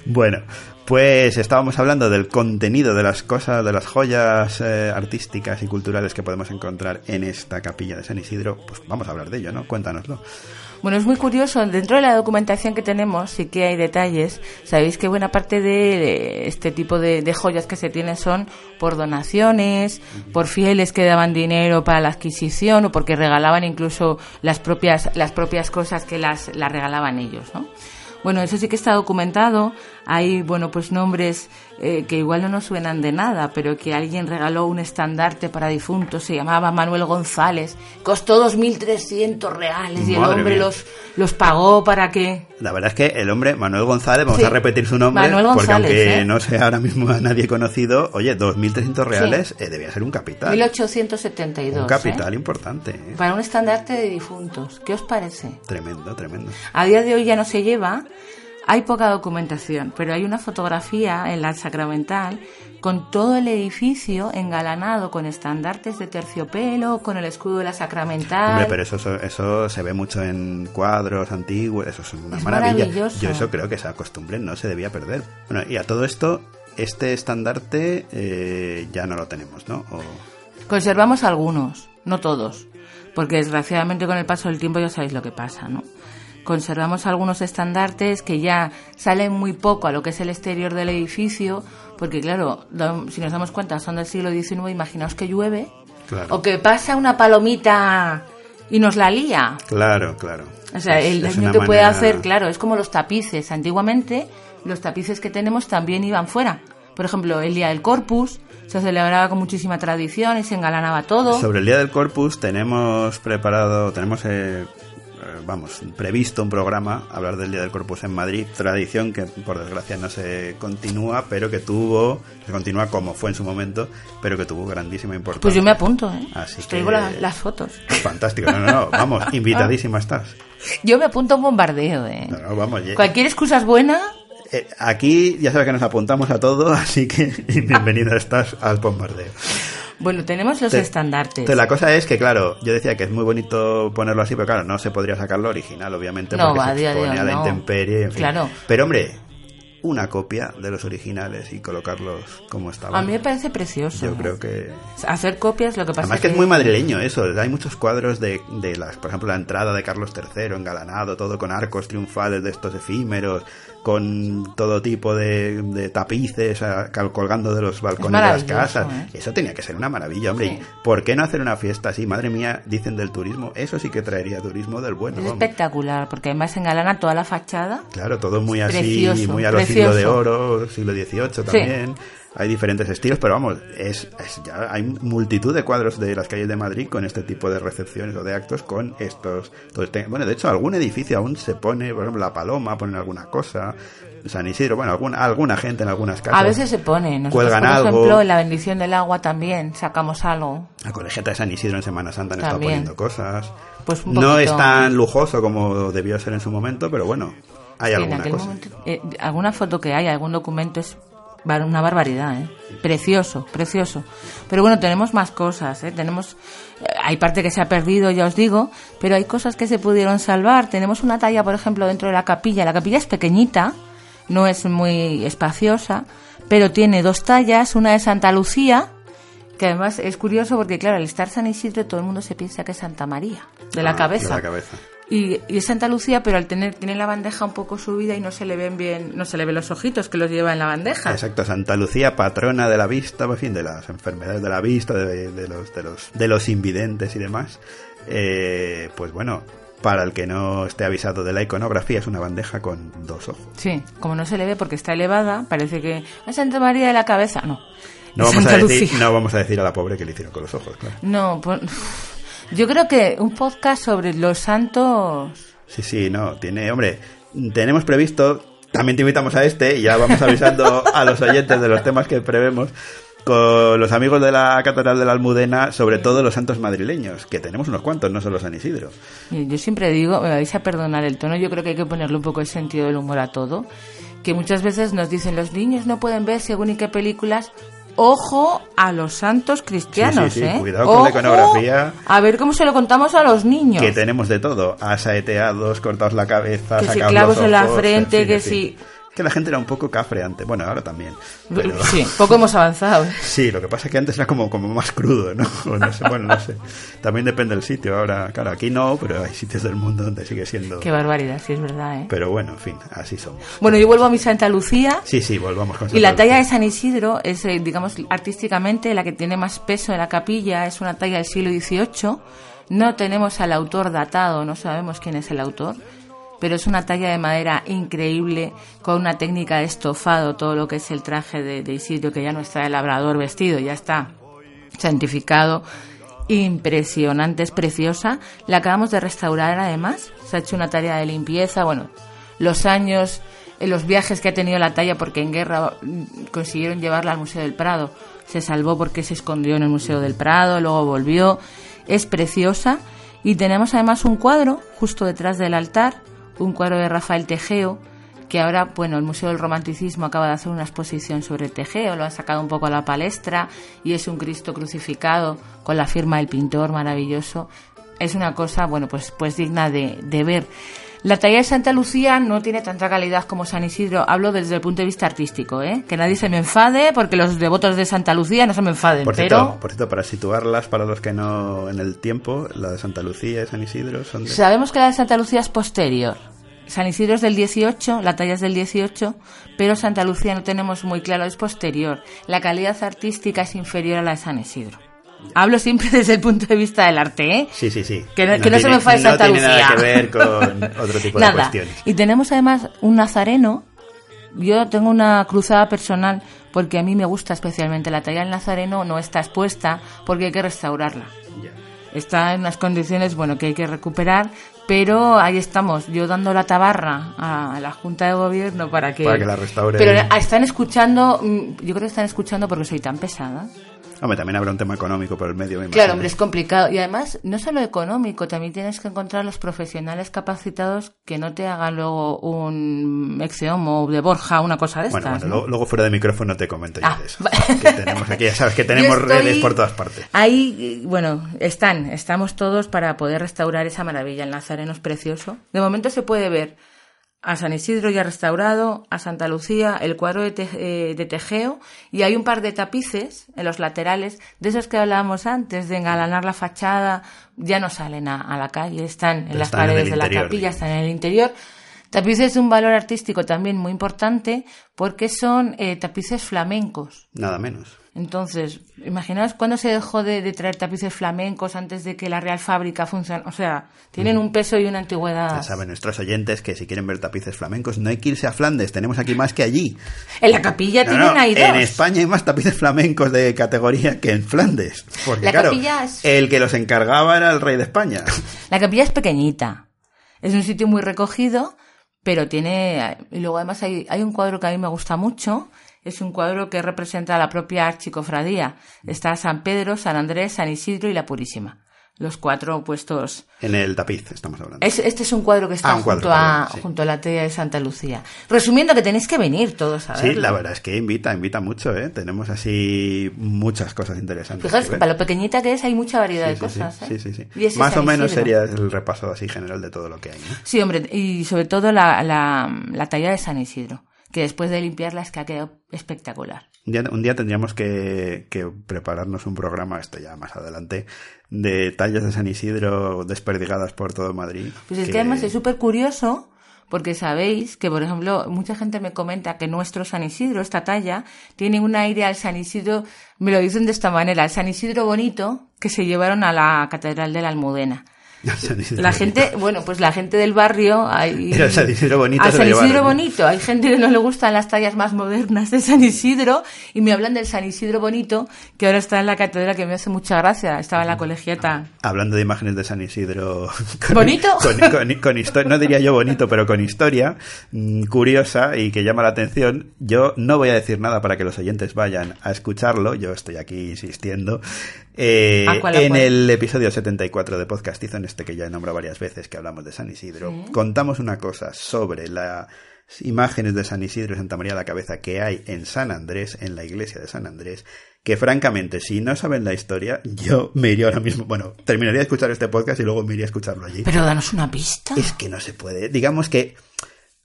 Bueno, pues estábamos hablando del contenido de las cosas, de las joyas eh, artísticas y culturales que podemos encontrar en esta capilla de San Isidro. Pues vamos a hablar de ello, ¿no? Cuéntanoslo. Bueno, es muy curioso. Dentro de la documentación que tenemos sí que hay detalles. Sabéis que buena parte de este tipo de, de joyas que se tienen son por donaciones, por fieles que daban dinero para la adquisición o porque regalaban incluso las propias, las propias cosas que las, las regalaban ellos, ¿no? Bueno, eso sí que está documentado. Hay, bueno, pues nombres eh, que igual no nos suenan de nada, pero que alguien regaló un estandarte para difuntos, se llamaba Manuel González, costó 2.300 reales y el hombre mía. los, los pagó para que... La verdad es que el hombre, Manuel González, vamos Sí. a repetir su nombre, Manuel porque González, aunque ¿eh? no sea ahora mismo a nadie conocido, oye, 2.300 reales eh, debía ser un capital. 1872. Un capital ¿eh? importante, ¿eh? Para un estandarte de difuntos. ¿Qué os parece? Tremendo, tremendo. A día de hoy ya no se lleva, hay poca documentación, pero hay una fotografía en la Sacramental con todo el edificio engalanado con estandartes de terciopelo, con el escudo de la Sacramental. Hombre, pero eso, eso, eso se ve mucho en cuadros antiguos, eso es una Es maravilla. Yo eso creo que esa costumbre no se debía perder. Bueno, y a todo esto, este estandarte eh, ya no lo tenemos, ¿no? O- Conservamos algunos, no todos, porque desgraciadamente con el paso del tiempo ya sabéis lo que pasa, ¿no? Conservamos algunos estandartes que ya salen muy poco a lo que es el exterior del edificio, porque claro, si nos damos cuenta son del siglo XIX, imaginaos que llueve, Claro. o que pasa una palomita y nos la lía. Claro, claro. O sea, Es- el daño que puede manera- hacer, claro, es como los tapices. Antiguamente, los tapices que tenemos también iban fuera. Por ejemplo, el día del Corpus se celebraba con muchísima tradición y se engalanaba todo. Sobre el Día del Corpus tenemos preparado, tenemos, eh, vamos, previsto un programa, hablar del Día del Corpus en Madrid, tradición que por desgracia no se continúa, pero que tuvo, se continúa como fue en su momento, pero que tuvo grandísima importancia. Pues yo me apunto, ¿eh? Así que- la- las fotos. Fantástico, no, no, no, vamos, invitadísima estás. Yo me apunto a un bombardeo, ¿eh? No, no, vamos, Cualquier excusa es buena. eh, aquí ya sabes que nos apuntamos a todo, así que bienvenida estás al bombardeo. Bueno, tenemos los Te- estandartes. Entonces, la cosa es que, claro, yo decía que es muy bonito ponerlo así, pero claro, no se podría sacarlo original, obviamente, No, porque a se hoy a la no. intemperie, en fin. Claro. Pero, hombre, una copia de los originales y colocarlos como estaban. A mí me parece precioso. Yo creo que... Hacer copias, lo que pasa Además que es muy madrileño eso, hay muchos cuadros de, de las, por ejemplo, la entrada de Carlos III engalanado, todo con arcos triunfales de estos efímeros, con todo tipo de, de tapices a- colgando de los balcones de las casas. ¿eh? Eso tenía que ser una maravilla, hombre. Sí. ¿Y ¿Por qué no hacer una fiesta así? Madre mía, dicen del turismo. Eso sí que traería turismo del bueno. Es espectacular, porque además engalana toda la fachada. Claro, todo muy así, Precioso, muy a los siglo de oro, siglo XVIII también. Hay diferentes estilos, pero vamos, es, es ya hay multitud de cuadros de las calles de Madrid con este tipo de recepciones o de actos con estos. todo este- bueno, de hecho, algún edificio aún se pone, por ejemplo, la Paloma, ponen alguna cosa. San Isidro, bueno, alguna, alguna gente en algunas casas. A veces se pone. Nosotros, Cuelgan por algo. ejemplo, en la bendición del agua también sacamos algo. La colegiata de San Isidro en Semana Santa han estado También. poniendo cosas. Pues un no es tan lujoso como debió ser en su momento, pero bueno, hay en alguna aquel cosa. momento, eh, alguna foto que hay, algún documento es una barbaridad, ¿eh? Precioso, precioso. Pero bueno, tenemos más cosas, ¿eh? Tenemos, eh, hay parte que se ha perdido, ya os digo, pero hay cosas que se pudieron salvar. Tenemos una talla, por ejemplo, dentro de la capilla. La capilla es pequeñita, no es muy espaciosa, pero tiene dos tallas, una de Santa Lucía, que además es curioso porque, claro, al estar San Isidro todo el mundo se piensa que es Santa María, de la Ah, cabeza. De la cabeza. Y, y es Santa Lucía, pero al tener tiene la bandeja un poco subida y no se le ven bien, no se le ven los ojitos que los lleva en la bandeja. Exacto, Santa Lucía, patrona de la vista, en fin, de las enfermedades de la vista, de, de los, de los, de los invidentes y demás. Eh, pues bueno, para el que no esté avisado de la iconografía, es una bandeja con dos ojos. Sí, como no se le ve porque está elevada, parece que es Santa María de la cabeza. No. No vamos, a decir, Lucía. no vamos a decir a la pobre que le hicieron con los ojos, claro. No, pues, yo creo que un podcast sobre los santos. Sí, sí, no, tiene, hombre, tenemos previsto, también te invitamos a este, y ya vamos avisando a los oyentes de los temas que prevemos con los amigos de la Catedral de la Almudena, sobre todo los santos madrileños, que tenemos unos cuantos, no solo San Isidro. Yo siempre digo, me vais a perdonar el tono, yo creo que hay que ponerle un poco el sentido del humor a todo. Que muchas veces nos dicen los niños no pueden ver según y qué películas. Ojo a los santos cristianos, Sí, sí, sí, ¿eh? cuidado con la Ojo iconografía. A ver cómo se lo contamos a los niños. Que tenemos de todo, asaeteados, cortados la cabeza, Que si clavos los en la frente, en fin, que si- Que la gente era un poco cafre antes, bueno, ahora también. Pero... Sí, poco hemos avanzado. Sí, lo que pasa es que antes era como, como más crudo, ¿no? O no sé, bueno, no sé. También depende del sitio. Ahora, claro, aquí no, pero hay sitios del mundo donde sigue siendo. Qué barbaridad, sí es verdad, ¿eh? Pero bueno, en fin, así somos. Bueno, yo vuelvo a mi Santa Lucía. Sí, sí, volvamos con Y la Santa talla de. San Isidro es, eh, digamos, artísticamente la que tiene más peso en la capilla, es una talla del siglo XVIII. No tenemos al autor datado, no sabemos quién es el autor, pero es una talla de madera increíble, con una técnica de estofado, todo lo que es el traje de, de Isidro, que ya no está el labrador vestido, ya está santificado. Impresionante, es preciosa. La acabamos de restaurar además, se ha hecho una tarea de limpieza, bueno, los años, eh, los viajes que ha tenido la talla, porque en guerra mm, consiguieron llevarla al Museo del Prado. Se salvó porque se escondió en el Museo del Prado, luego volvió. Es preciosa. Y tenemos además un cuadro justo detrás del altar, un cuadro de Rafael Tejeo, que ahora, bueno, el Museo del Romanticismo acaba de hacer una exposición sobre el Tejeo, lo han sacado un poco a la palestra y es un Cristo crucificado con la firma del pintor maravilloso. Es una cosa, bueno, pues, pues digna de, de ver. La talla de Santa Lucía no tiene tanta calidad como San Isidro. Hablo desde el punto de vista artístico, ¿eh? Que nadie se me enfade, porque los devotos de Santa Lucía no se me enfaden. Por pero cierto, por cierto, para situarlas, para los que no en el tiempo, la de Santa Lucía y San Isidro son de... sabemos que la de Santa Lucía es posterior. San Isidro es del 18, la talla es del 18, pero Santa Lucía no tenemos muy claro, es posterior. La calidad artística es inferior a la de San Isidro. Hablo siempre desde el punto de vista del arte, ¿eh? Sí, sí, sí. Que no- que no se tiene- me Santa No tiene nada Lucía. que ver con otro tipo de Nada. cuestiones. Y tenemos además un nazareno. Yo tengo una cruzada personal porque a mí me gusta especialmente la talla del nazareno, no está expuesta porque hay que restaurarla. Está en unas condiciones, bueno, que hay que recuperar, pero ahí estamos, yo dando la tabarra a la Junta de Gobierno para que... Para que la restaure. Pero están escuchando, mm, yo creo que están escuchando porque soy tan pesada. Hombre, también habrá un tema económico por el medio, me Claro, hombre, es complicado. Y además, no solo económico, también tienes que encontrar los profesionales capacitados que no te hagan luego un exeomo de Borja, una cosa de Bueno, estas. bueno, ¿no? luego, fuera de micrófono te comento yo Ah, de eso. Que tenemos aquí, ya sabes que tenemos estoy redes por todas partes. Ahí, bueno, están, estamos todos para poder restaurar esa maravilla. El Nazareno es precioso. De momento se puede ver a San Isidro ya restaurado, a Santa Lucía, el cuadro de, Te- eh, de Tejeo y hay un par de tapices en los laterales, de esos que hablábamos antes, de engalanar la fachada, ya no salen a, a la calle, están en las Están paredes de la interior, capilla, digamos. están en el interior. Tapices de un valor artístico también muy importante porque son eh, tapices flamencos. Nada menos. Entonces, imaginaos cuándo se dejó de, de traer tapices flamencos antes de que la Real Fábrica funcione. O sea, tienen un peso y una antigüedad. Ya saben nuestros oyentes que si quieren ver tapices flamencos no hay que irse a Flandes, tenemos aquí más que allí. En la capilla No, tienen no, ahí dos. en España hay más tapices flamencos de categoría que en Flandes. Porque La claro, capilla es- el que los encargaba era el rey de España. La capilla es pequeñita. Es un sitio muy recogido, pero tiene... Y luego además hay, hay un cuadro que a mí me gusta mucho. Es un cuadro que representa a la propia archicofradía. Está San Pedro, San Andrés, San Isidro y la Purísima. Los cuatro puestos. En el tapiz estamos hablando. Es- este es un cuadro que está Ah, cuadro, junto, a, sí. junto a la talla de Santa Lucía. Resumiendo que tenéis que venir todos a Sí, verlo. la verdad es que invita, invita mucho, ¿eh? Tenemos así muchas cosas interesantes. Fijaos que que ver. para lo pequeñita que es hay mucha variedad Sí, de sí, cosas. sí, ¿eh? sí, sí, sí. Más o menos sería el repaso así general de todo lo que hay, ¿no? Sí, hombre, y sobre todo la, la, la talla de San Isidro, que después de limpiarla es que ha quedado espectacular. Un día, un día tendríamos que, que prepararnos un programa, esto ya más adelante, de tallas de San Isidro desperdigadas por todo Madrid. Pues es que además es súper curioso porque sabéis que, por ejemplo, mucha gente me comenta que nuestro San Isidro, esta talla, tiene un aire al San Isidro, me lo dicen de esta manera, al San Isidro bonito que se llevaron a la Catedral de la Almudena. La bonito. gente, bueno, pues la gente del barrio... Hay, Era San Isidro bonito, lo San Isidro llevaron. bonito. Hay gente que no le gustan las tallas más modernas de San Isidro y me hablan del San Isidro bonito que ahora está en la catedral que me hace mucha gracia. Estaba en la colegiata. Hablando de imágenes de San Isidro. con- ¿Bonito? Con, con- con histo- no diría yo bonito, pero con historia mm, curiosa y que llama la atención. Yo no voy a decir nada para que los oyentes vayan a escucharlo. Yo estoy aquí insistiendo. Eh, ¿A cuál, a en el episodio 74 de Podcastizo, en este que ya he nombrado varias veces que hablamos de San Isidro, contamos una cosa sobre las imágenes de San Isidro y Santa María de la Cabeza que hay en San Andrés, en la iglesia de San Andrés, que francamente, si no saben la historia, yo me iría ahora mismo, bueno, terminaría de escuchar este podcast y luego me iría a escucharlo allí. Pero danos una pista. Es que no se puede. Digamos que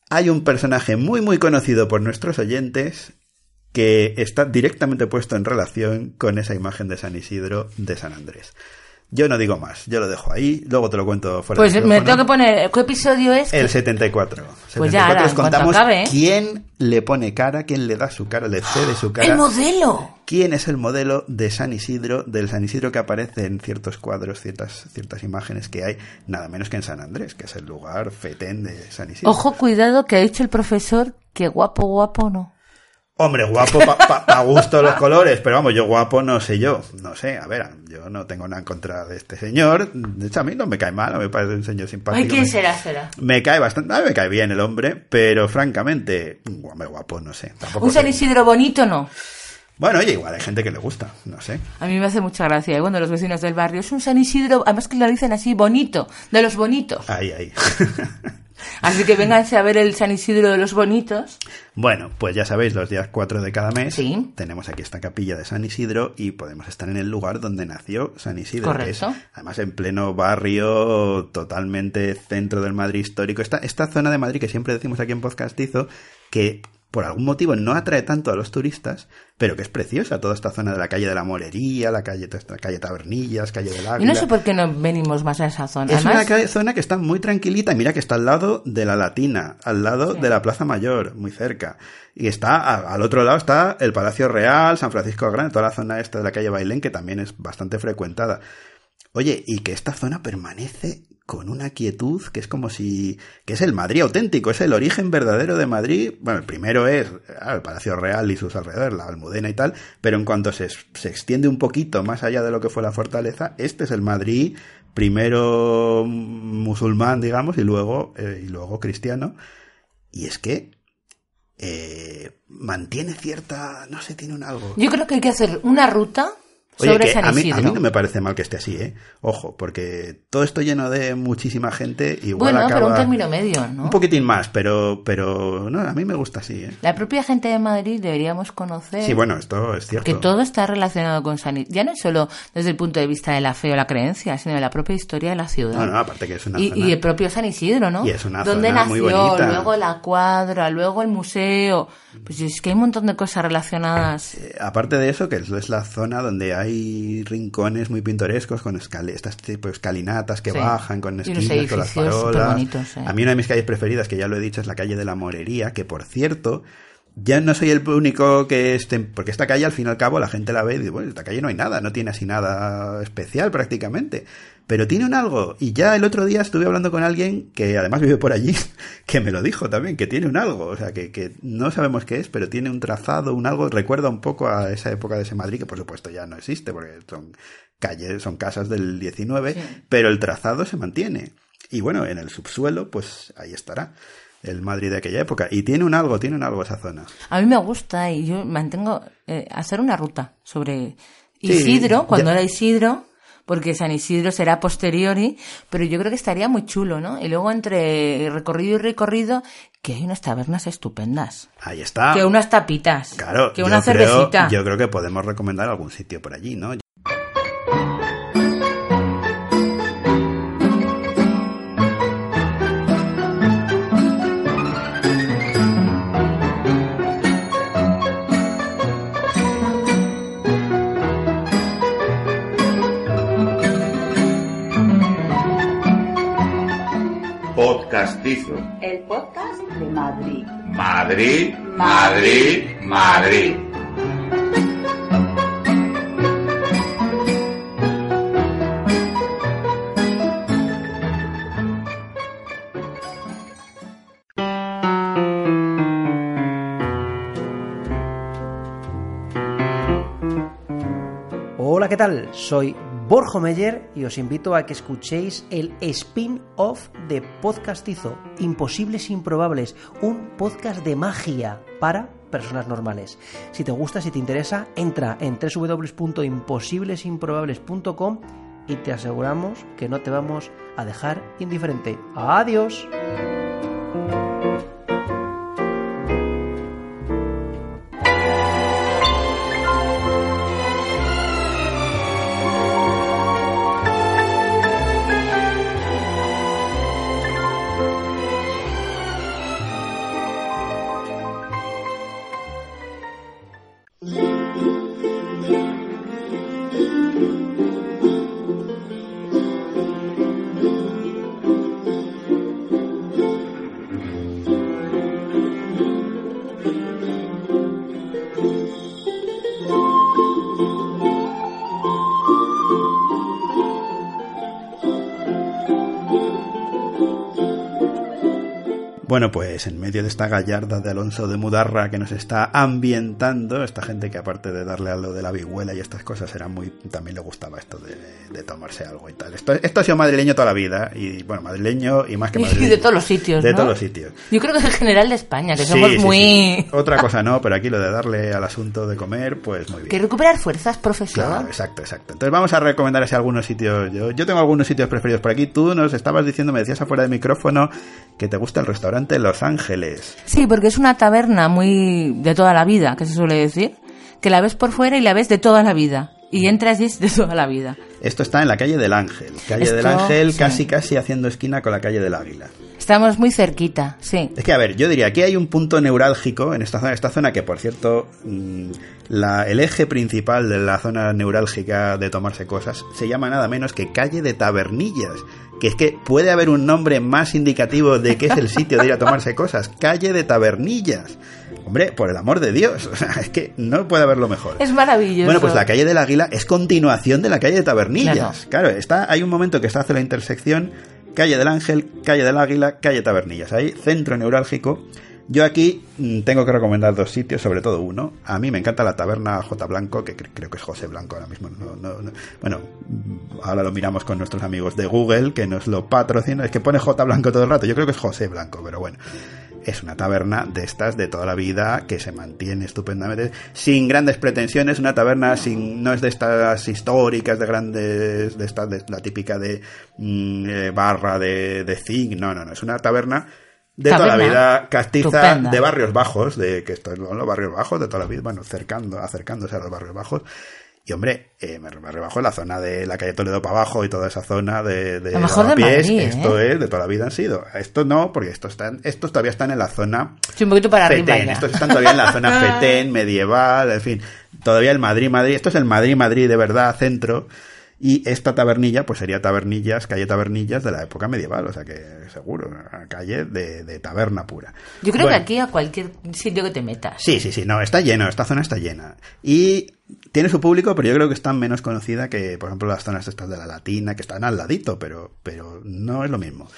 hay un personaje muy muy conocido por nuestros oyentes que está directamente puesto en relación con esa imagen de San Isidro de San Andrés. Yo no digo más, yo lo dejo ahí, luego te lo cuento fuera Pues me tengo que poner... ¿Qué episodio es? El 74. Pues ya, 74 ahora, os en cuanto contamos acabe, ¿eh? quién le pone cara, quién le da su cara, le cede su cara. ¡El modelo! ¿Quién es el modelo de San Isidro, del San Isidro que aparece en ciertos cuadros, ciertas, ciertas imágenes que hay, nada menos que en San Andrés, que es el lugar fetén de San Isidro? Ojo, cuidado, que ha dicho el profesor que guapo, guapo no. Hombre, guapo para gusto los colores, pero vamos, yo guapo no sé yo, no sé, a ver, yo no tengo nada en contra de este señor, de hecho a mí no me cae mal, me parece un señor simpático. Ay, ¿quién me- será? Será. Me cae bastante, a mí me cae bien el hombre, pero francamente, hombre, guapo no sé. Tampoco Un San. Isidro bonito no. Bueno, oye, igual hay gente que le gusta, no sé. A mí me hace mucha gracia. Y bueno, los vecinos del barrio es un San Isidro, además que lo dicen así, bonito, de los bonitos. Ahí, ahí. Así que vénganse a ver el San Isidro de los bonitos. Bueno, pues ya sabéis, los días 4 de cada mes Sí. tenemos aquí esta capilla de San Isidro y podemos estar en el lugar donde nació San Isidro. que es, Correcto. además, en pleno barrio, totalmente centro del Madrid histórico. Esta, esta zona de Madrid que siempre decimos aquí en Podcastizo, que por algún motivo no atrae tanto a los turistas, pero que es preciosa. Toda esta zona de la calle de la Morería, la calle, la calle Tabernillas, calle del Y Águila. no sé por qué no venimos más a esa zona. Es Además, una zona que está muy tranquilita. y Mira que está al lado de la Latina, al lado Sí. de la Plaza Mayor, muy cerca. Y está al otro lado está el Palacio Real, San Francisco Grande, toda la zona esta de la calle Bailén, que también es bastante frecuentada. Oye, y que esta zona permanece con una quietud que es como si... que es el Madrid auténtico, es el origen verdadero de Madrid. Bueno, el primero es ah, el Palacio Real y sus alrededores, la Almudena y tal, pero en cuanto se, se extiende un poquito más allá de lo que fue la fortaleza, este es el Madrid primero musulmán, digamos, y luego, eh, y luego cristiano. Y es que eh, mantiene cierta... no sé, tiene un algo... yo creo que hay que hacer una ruta Oye, sobre que San a mí, a mí no me parece mal que esté así, ¿eh? Ojo, porque todo esto lleno de muchísima gente, igual bueno, acaba... pero un término medio, ¿no? Un poquitín más, pero, pero no, a mí me gusta así, ¿eh? La propia gente de Madrid deberíamos conocer Sí, bueno, esto es cierto. que todo está relacionado con San Isidro. Ya no es solo desde el punto de vista de la fe o la creencia, sino de la propia historia de la ciudad. No, no, aparte que es una y, zona... y el propio San Isidro, ¿no? Y es una Donde zona nació, muy bonita. luego la cuadra, luego el museo. Pues es que hay un montón de cosas relacionadas. Eh, aparte de eso, que es, la zona donde hay rincones muy pintorescos con escale- estas tipo escalinatas que Sí. bajan con esquinas, con las farolas. superbonitos, eh. A mí una de mis calles preferidas, que ya lo he dicho, es la calle de la Morería, que por cierto ya no soy el único que esté, porque esta calle al fin y al cabo la gente la ve y dice, bueno, esta calle no hay nada, no tiene así nada especial prácticamente, pero tiene un algo. Y ya el otro día estuve hablando con alguien que además vive por allí, que me lo dijo también, que tiene un algo, o sea, que, que no sabemos qué es, pero tiene un trazado, un algo, recuerda un poco a esa época de ese Madrid, que por supuesto ya no existe, porque son calles, son casas del 19, Sí. pero el trazado se mantiene. Y bueno, en el subsuelo, pues ahí estará el Madrid de aquella época. Y tiene un algo, tiene un algo esa zona. A mí me gusta y yo mantengo eh, hacer una ruta sobre Sí, Isidro, cuando ya- era Isidro, porque San Isidro será posteriori, pero yo creo que estaría muy chulo, ¿no? Y luego entre recorrido y recorrido, que hay unas tabernas estupendas, Ahí está. que unas tapitas, Claro, que una creo- cervecita. yo creo que podemos recomendar algún sitio por allí, ¿no? Podcastizo. El podcast de Madrid. Madrid, Madrid, Madrid. Hola, ¿qué tal? Soy Borjo Meyer y os invito a que escuchéis el spin-off de Podcastizo, Imposibles Improbables, un podcast de magia para personas normales. Si te gusta, si te interesa, entra en www.imposiblesimprobables.com y te aseguramos que no te vamos a dejar indiferente. Adiós. Pues en medio de esta gallarda de Alonso de Mudarra que nos está ambientando, esta gente que aparte de darle a lo de la vihuela y estas cosas, era muy también le gustaba esto de, de tomarse algo y tal. Esto, esto ha sido madrileño toda la vida, y bueno, madrileño y más que madrileño. Y de todos los sitios, De ¿no? todos los sitios. Yo creo que es el general de España, que Sí, somos sí, muy... sí. Otra cosa no, pero aquí lo de darle al asunto de comer, pues muy bien. Que recuperar fuerzas, profesor. Claro, exacto, exacto. Entonces vamos a recomendar así algunos sitios. Yo, yo tengo algunos sitios preferidos por aquí. Tú nos estabas diciendo, me decías afuera de micrófono, que te gusta el restaurante Los Ángeles. Sí, porque es una taberna muy de toda la vida, que se suele decir, que la ves por fuera y la ves de toda la vida. Y entras y es de toda la vida. Esto está en la calle del Ángel. Calle Esto, del Ángel, sí. casi casi haciendo esquina con la calle del Águila. Estamos muy cerquita, sí. Es que, a ver, yo diría, aquí hay un punto neurálgico en esta zona, esta zona que, por cierto, mm, la, el eje principal de la zona neurálgica de tomarse cosas se llama nada menos que calle de Tabernillas. Que es que puede haber un nombre más indicativo de que es el sitio de ir a tomarse cosas. Calle de Tabernillas. Hombre, por el amor de Dios. O sea, es que no puede haberlo mejor. Es maravilloso. Bueno, pues la calle del Águila es continuación de la calle de Tabernillas. Claro, está, hay un momento que está hacia la intersección calle del Ángel, calle del Águila, calle Tabernillas. Ahí, centro neurálgico. Yo aquí mm, tengo que recomendar dos sitios, sobre todo uno. A mí me encanta la taberna J. Blanco, que cre- creo que es José Blanco ahora mismo. No, no, no. Bueno, mm, ahora lo miramos con nuestros amigos de Google, que nos lo patrocinan. Es que pone J. Blanco todo el rato. Yo creo que es José Blanco, pero bueno. Es una taberna de estas de toda la vida que se mantiene estupendamente, sin grandes pretensiones, una taberna sin no es de estas históricas, de grandes, de estas, de la típica de mm, eh, barra de, de zinc, no, no, no, es una taberna de toda la Taberna. vida castiza, de barrios bajos, de que esto es los barrios bajos de toda la vida, bueno, cercando, acercándose a los barrios bajos. Y hombre, eh, barrio bajo, la zona de la calle Toledo para abajo y toda esa zona de, de mejor de Madrid, ¿eh? esto es, de toda la vida han sido. Esto no, porque estos están, estos todavía están en la zona Sí, un poquito para arriba Petén, ya. estos están todavía en la zona Petén, medieval, en fin, todavía el Madrid, Madrid, esto es el Madrid, Madrid de verdad, centro. Y esta tabernilla, pues sería tabernillas, calle tabernillas de la época medieval, o sea que seguro, una calle de, de taberna pura. Yo creo Bueno. que aquí a cualquier sitio que te metas. Sí, sí, sí, no, está lleno, esta zona está llena. Y tiene su público, pero yo creo que está menos conocida que, por ejemplo, las zonas estas de la Latina, que están al ladito, pero, pero no es lo mismo.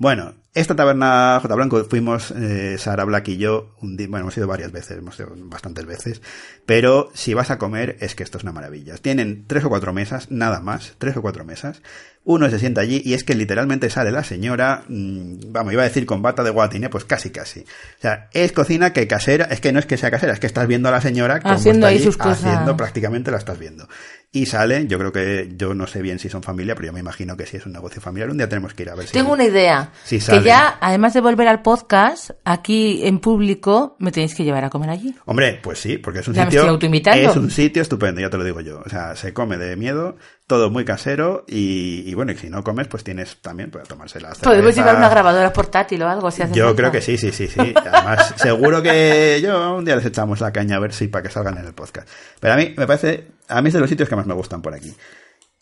Bueno, esta taberna J. Blanco fuimos eh, Sara Black y yo, un día, bueno, hemos ido varias veces, hemos ido bastantes veces, pero si vas a comer es que esto es una maravilla. Tienen tres o cuatro mesas, nada más, tres o cuatro mesas. Uno se sienta allí y es que literalmente sale la señora, mm, vamos, iba a decir con bata de guatine, pues casi casi. O sea, es cocina que casera, es que no es que sea casera, es que estás viendo a la señora como Haciendo está ahí allí, sus cosas. haciendo prácticamente la estás viendo. Y sale, yo creo que, yo no sé bien si son familia, pero yo me imagino que sí es un negocio familiar. Un día tenemos que ir a ver si... Tengo una idea. Que ya, además de volver al podcast, aquí en público me tenéis que llevar a comer allí. Hombre, pues sí, porque es un Ya me sitio. Es un sitio estupendo, ya te lo digo yo. O sea, se come de miedo, todo muy casero y, y bueno, y si no comes, pues tienes también para tomarse las Podemos llevar una grabadora portátil o algo si hace Yo falta. creo que sí, sí, sí, sí. Además, seguro que yo un día les echamos la caña a ver si para que salgan en el podcast. Pero a mí me parece, a mí es de los sitios que más me gustan por aquí.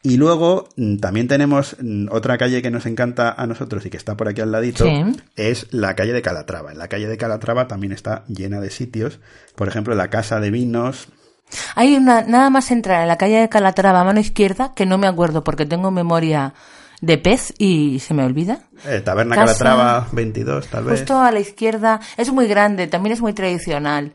Y luego mm, también tenemos mm, otra calle que nos encanta a nosotros y que está por aquí al ladito, Sí. es la calle de Calatrava. En la calle de Calatrava también está llena de sitios, por ejemplo, la Casa de Vinos, Hay una, nada más entrar en la calle de Calatrava a mano izquierda, que no me acuerdo porque tengo memoria de pez y se me olvida. eh, Taberna Casa- Calatrava 22, tal vez. Justo a la izquierda. Es muy grande, también es muy tradicional.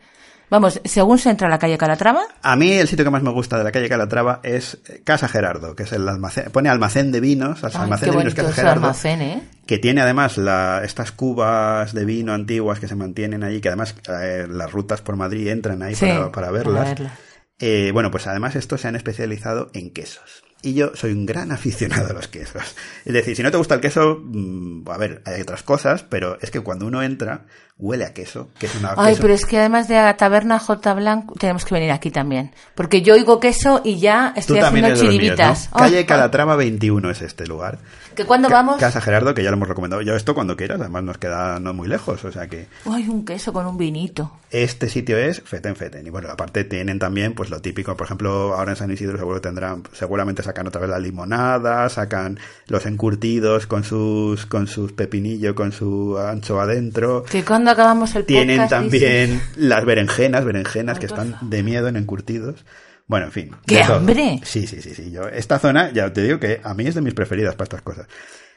Vamos, según se entra a la calle Calatrava, A mí el sitio que más me gusta de la calle Calatrava es eh, Casa Gerardo, que es el almacén, pone almacén de vinos, Ay, almacén de vinos Casa Gerardo. almacén, ¿eh? que tiene además la, estas cubas de vino antiguas que se mantienen ahí, que además eh, las rutas por Madrid entran ahí Sí, para, para verlas. para. Eh, bueno, pues además estos se han especializado en quesos. Y yo soy un gran aficionado a los quesos. Es decir, si no te gusta el queso, mm, a ver, hay otras cosas, pero es que cuando uno entra, huele a queso, que es una Ay, queso- pero es que además de la taberna J. Blanco, tenemos que venir aquí también. Porque yo oigo queso y ya Tú estoy también haciendo los míos, chiribitas. ¿no? Calle Ay, Calatrava 21 es este lugar. Que cuando vamos. Casa Gerardo, que ya lo hemos recomendado. Yo esto cuando quieras, además nos queda no muy lejos, o sea que Ay, un queso con un vinito. este sitio es Feten Feten. Y bueno, aparte tienen también pues lo típico, por ejemplo, ahora en San Isidro seguro tendrán, seguramente sacan otra vez la limonada, sacan los encurtidos con sus, con sus pepinillo, con su ancho adentro. Que cuando acabamos el Tienen podcast. dices, también las berenjenas, berenjenas que están de miedo en encurtidos. Bueno, en fin. ¡Qué hambre! Sí, sí, sí, sí. Yo, esta zona, ya te digo que a mí es de mis preferidas para estas cosas.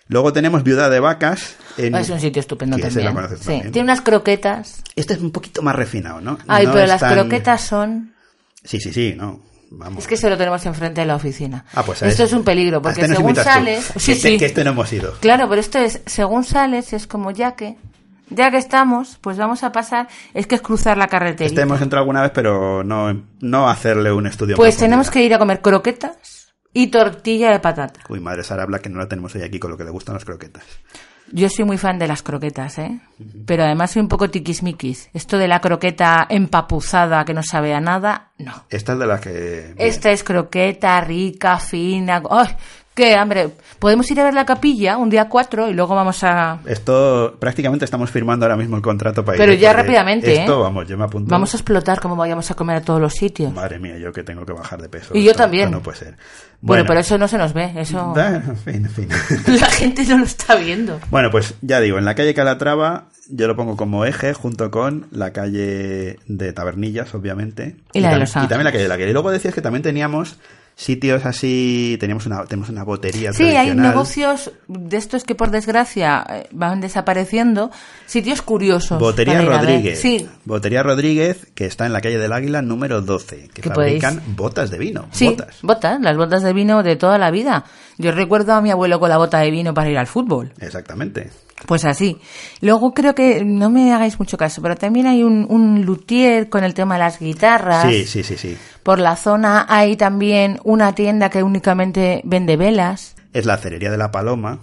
Luego tenemos Viuda de Vacas. En, "Ah, Es un sitio estupendo también. sí, también. tiene unas croquetas. Este es un poquito más refinado, ¿no? Ay, No pero las tan- croquetas son. Sí, sí, sí, no. Vamos. Es que se lo tenemos enfrente de la oficina. Ah, pues esto es un peligro, porque este nos según sales. Sí, este, sí. que este no hemos ido. Claro, pero esto es, según sales, es como ya que. Ya que estamos, pues vamos a pasar. Es que es cruzar la carretera. Este hemos entrado alguna vez, pero no, no hacerle un estudio. Pues tenemos que ir a comer croquetas y tortilla de patata. Uy, madre Sara habla que no la tenemos hoy aquí con lo que le gustan las croquetas. Yo soy muy fan de las croquetas, ¿eh? Pero además soy un poco tiquismiquis. Esto de la croqueta empapuzada que no sabe a nada, no. Esta es de las que. Esta es croqueta rica, fina. ¡Ay! ¡Qué hambre! Podemos ir a ver la capilla un día cuatro y luego vamos a. Esto prácticamente estamos firmando ahora mismo el contrato para ir. Pero ya rápidamente, Esto, ¿eh? vamos, yo me apunto. Vamos a explotar como vayamos a comer a todos los sitios. Madre mía, yo que tengo que bajar de peso. Y yo también. no puede ser. Bueno, pero eso no se nos ve, eso. En fin, en fin. La gente no lo está viendo. Bueno, pues ya digo, en la calle Calatrava yo lo pongo como eje junto con la calle de Tabernillas, obviamente. Y la de tam- Los Y también la calle de la calle. Y luego decías que también teníamos sitios así, teníamos una, tenemos una botería Sí, hay negocios de estos que por desgracia eh, van desapareciendo, sitios curiosos. Botería. Rodríguez. Sí, Botería Rodríguez, que está en la calle del Águila número 12, que fabrican botas de vino. sí, Botas. botas, las botas de vino de toda la vida. Yo recuerdo a mi abuelo con la bota de vino para ir al fútbol. Exactamente. Pues así. Luego creo que, no me hagáis mucho caso, pero también hay un, un luthier con el tema de las guitarras. Sí, sí, sí, sí. Por la zona hay también una tienda que únicamente vende velas. Es la cerería de la Paloma.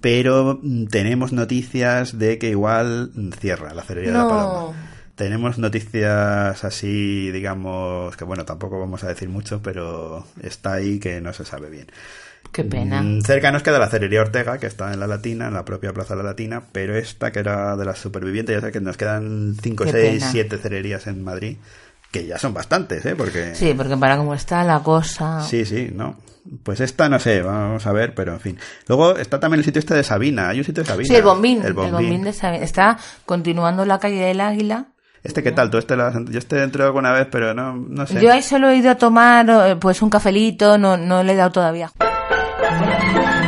Pero mm, tenemos noticias de que igual cierra la cerería de la. Paloma. Tenemos noticias así, digamos, que bueno, tampoco vamos a decir mucho, pero está ahí que no se sabe bien. Qué pena. Mm, Cerca nos queda la cerería Ortega, que está en la Latina, en la propia Plaza de la Latina, pero esta que era de las supervivientes, ya sé que nos quedan 5, Qué 6, pena. 7 cererías en Madrid, que ya son bastantes, ¿eh? Porque... Sí, porque para cómo está la cosa... Sí, sí, no. Pues esta no sé, vamos a ver, pero en fin. Luego está también el sitio este de Sabina, hay un sitio de Sabina. Sí, el bombín, el El bombín, bombín. de Sabina. Está continuando la calle del Águila. Este, ¿qué tal? ¿Tú este has- Yo este entré alguna vez, pero no, no sé. Yo ahí solo he ido a tomar eh, pues un cafelito, no, no le he dado todavía. Thank you.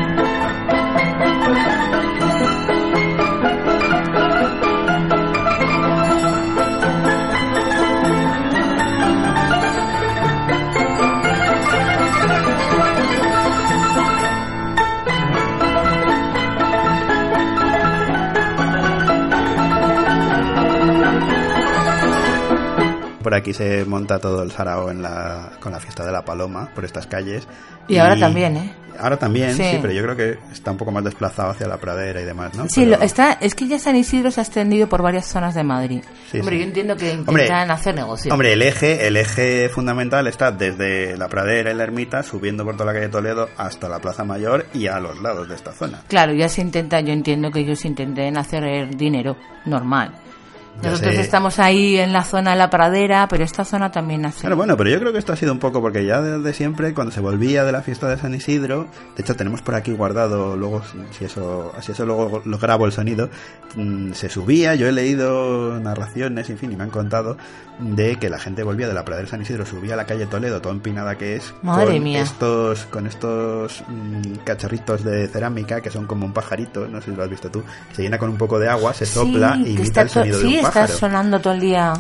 Por aquí se monta todo el sarao en la, con la fiesta de la paloma, por estas calles. Y ahora también, ¿eh? Ahora también, sí. Sí. pero yo creo que está un poco más desplazado hacia la pradera y demás, ¿no? Sí, Pero- lo- está, es que ya San Isidro se ha extendido por varias zonas de Madrid. Sí, Hombre, sí. yo entiendo que Hombre, intentan hacer negocio. Hombre, el eje, el eje fundamental está desde la pradera y la ermita, subiendo por toda la calle Toledo hasta la Plaza Mayor y a los lados de esta zona. Claro, ya se intenta, yo entiendo que ellos intenten hacer dinero normal. Nosotros estamos ahí en la zona de la pradera, pero esta zona también hace. Claro, bueno, pero yo creo que esto ha sido un poco porque ya desde siempre, cuando se volvía de la fiesta de San Isidro, de hecho tenemos por aquí guardado, luego, si eso, si eso luego lo grabo el sonido, mm, se subía, yo he leído narraciones, en fin, y me han contado de que la gente volvía de la pradera de San Isidro, subía a la calle Toledo, toda empinada que es, Madre con mía. estos, con estos mm, cacharritos de cerámica que son como un pajarito, no sé si lo has visto tú, se llena con un poco de agua, se sopla Sí, y que imita el sonido de un sonando todo el día.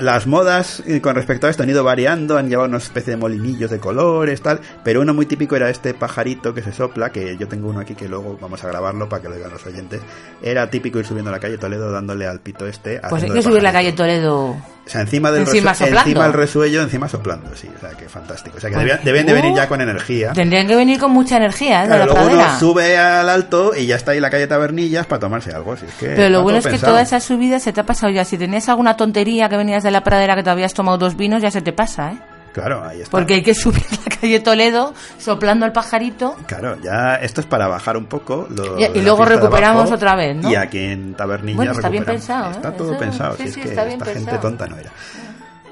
Las modas eh, con respecto a esto han ido variando, han llevado una especie de molinillos de colores, tal, pero uno muy típico era este pajarito que se sopla, que yo tengo uno aquí que luego vamos a grabarlo para que lo vean los oyentes. Era típico ir subiendo la calle Toledo dándole al pito este. Pues hay que subir la calle. Toledo. O sea, encima del Encima resu- encima el resuello, encima soplando, sí, o sea, que fantástico. O sea, que Pues, debían, deben de venir ya con energía. Tendrían que venir con mucha energía ¿eh? de Claro, la luego uno sube al alto y ya está ahí la calle Tabernillas para tomarse algo. Si es que Pero lo bueno es que pensado. toda esa subida se te ha pasado ya. Si tenías alguna tontería que venías de la pradera que te habías tomado dos vinos, ya se te pasa, ¿eh? Claro, ahí está. Porque hay que subir la calle Toledo soplando el pajarito. Claro, ya esto es para bajar un poco. lo Y- luego recuperamos abajo, otra vez, ¿no? Y aquí en Tabernilla Bueno, está bien pensado, ¿eh? Está todo Eso- pensado, sí, si es que esta gente tonta no era.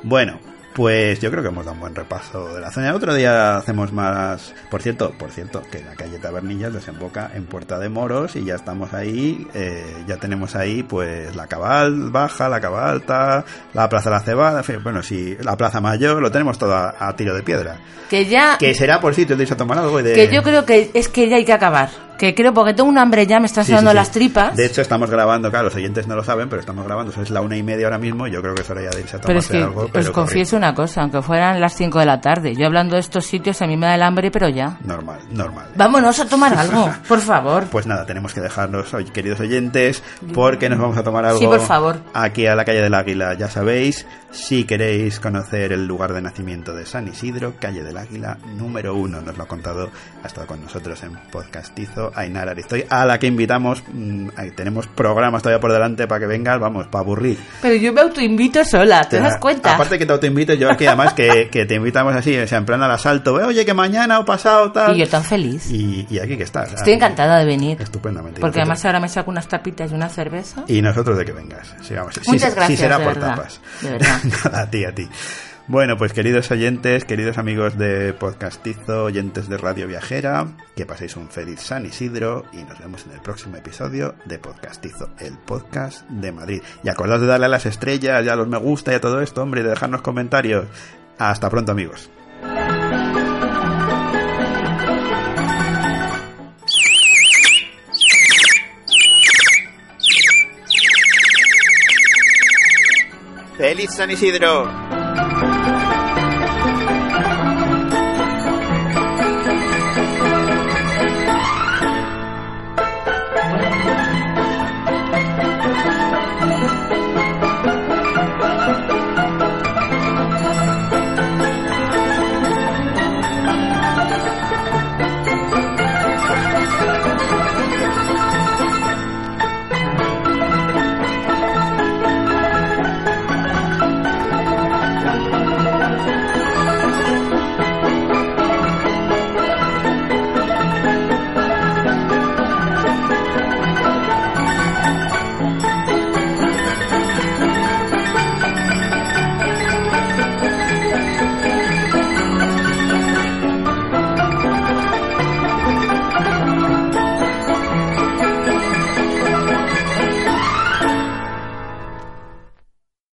Bueno, pues yo creo que hemos dado un buen repaso de la zona. Otro día hacemos más. Por cierto, por cierto, que la calle Tabernillas desemboca en Puerta de Moros y ya estamos ahí. eh, ya tenemos ahí, pues, la Cabal Baja, la Cabal Alta, la Plaza de la Cebada, en fin, bueno, sí, la Plaza Mayor, lo tenemos todo a, a tiro de piedra. Que ya. Que será por sitio de irse a tomar algo y de. Que yo creo que es que ya hay que acabar. Que creo, porque tengo un hambre ya, me están Sí, sonando sí, sí. las tripas. De hecho, estamos grabando, claro, los oyentes no lo saben, pero estamos grabando, es la una y media ahora mismo, y yo creo que es hora ya de irse a pero es tomarse que algo. os pero confieso una cosa, aunque fueran las 5 de la tarde, yo hablando de estos sitios a mí me da el hambre, pero ya. Normal, normal. Vámonos a tomar algo, por favor. Pues nada, tenemos que dejarnos, hoy, queridos oyentes, porque nos vamos a tomar algo Sí, por favor. aquí a la calle del Águila. Ya sabéis, si queréis conocer el lugar de nacimiento de San Isidro, calle del Águila número uno. Nos lo ha contado, ha estado con nosotros en Podcastizo Ainara Aristoy, a la que invitamos. mm, ahí tenemos programas todavía por delante para que vengas, vamos, para aburrir. Pero yo me autoinvito sola, ¿te das cuenta? Aparte que te autoinvito, yo aquí además que, que te invitamos así, o sea, en plan al asalto, oye, que mañana o pasado, tal. Y yo tan feliz. Y, y aquí que estás. Estoy encantada de venir. Estupendamente. Porque además ahora me saco unas tapitas y una cerveza. Y nosotros de que vengas. Sí, vamos, sí, Muchas sí gracias, será de por verdad, tapas. de verdad. Nada, a ti, a ti. Bueno, pues queridos oyentes, queridos amigos de Podcastizo, oyentes de Radio Viajera, que paséis un feliz San Isidro y nos vemos en el próximo episodio de Podcastizo, el podcast de Madrid. Y acordaos de darle a las estrellas, y a los me gusta y a todo esto, hombre, de dejarnos comentarios. Hasta pronto, amigos. ¡Feliz San Isidro!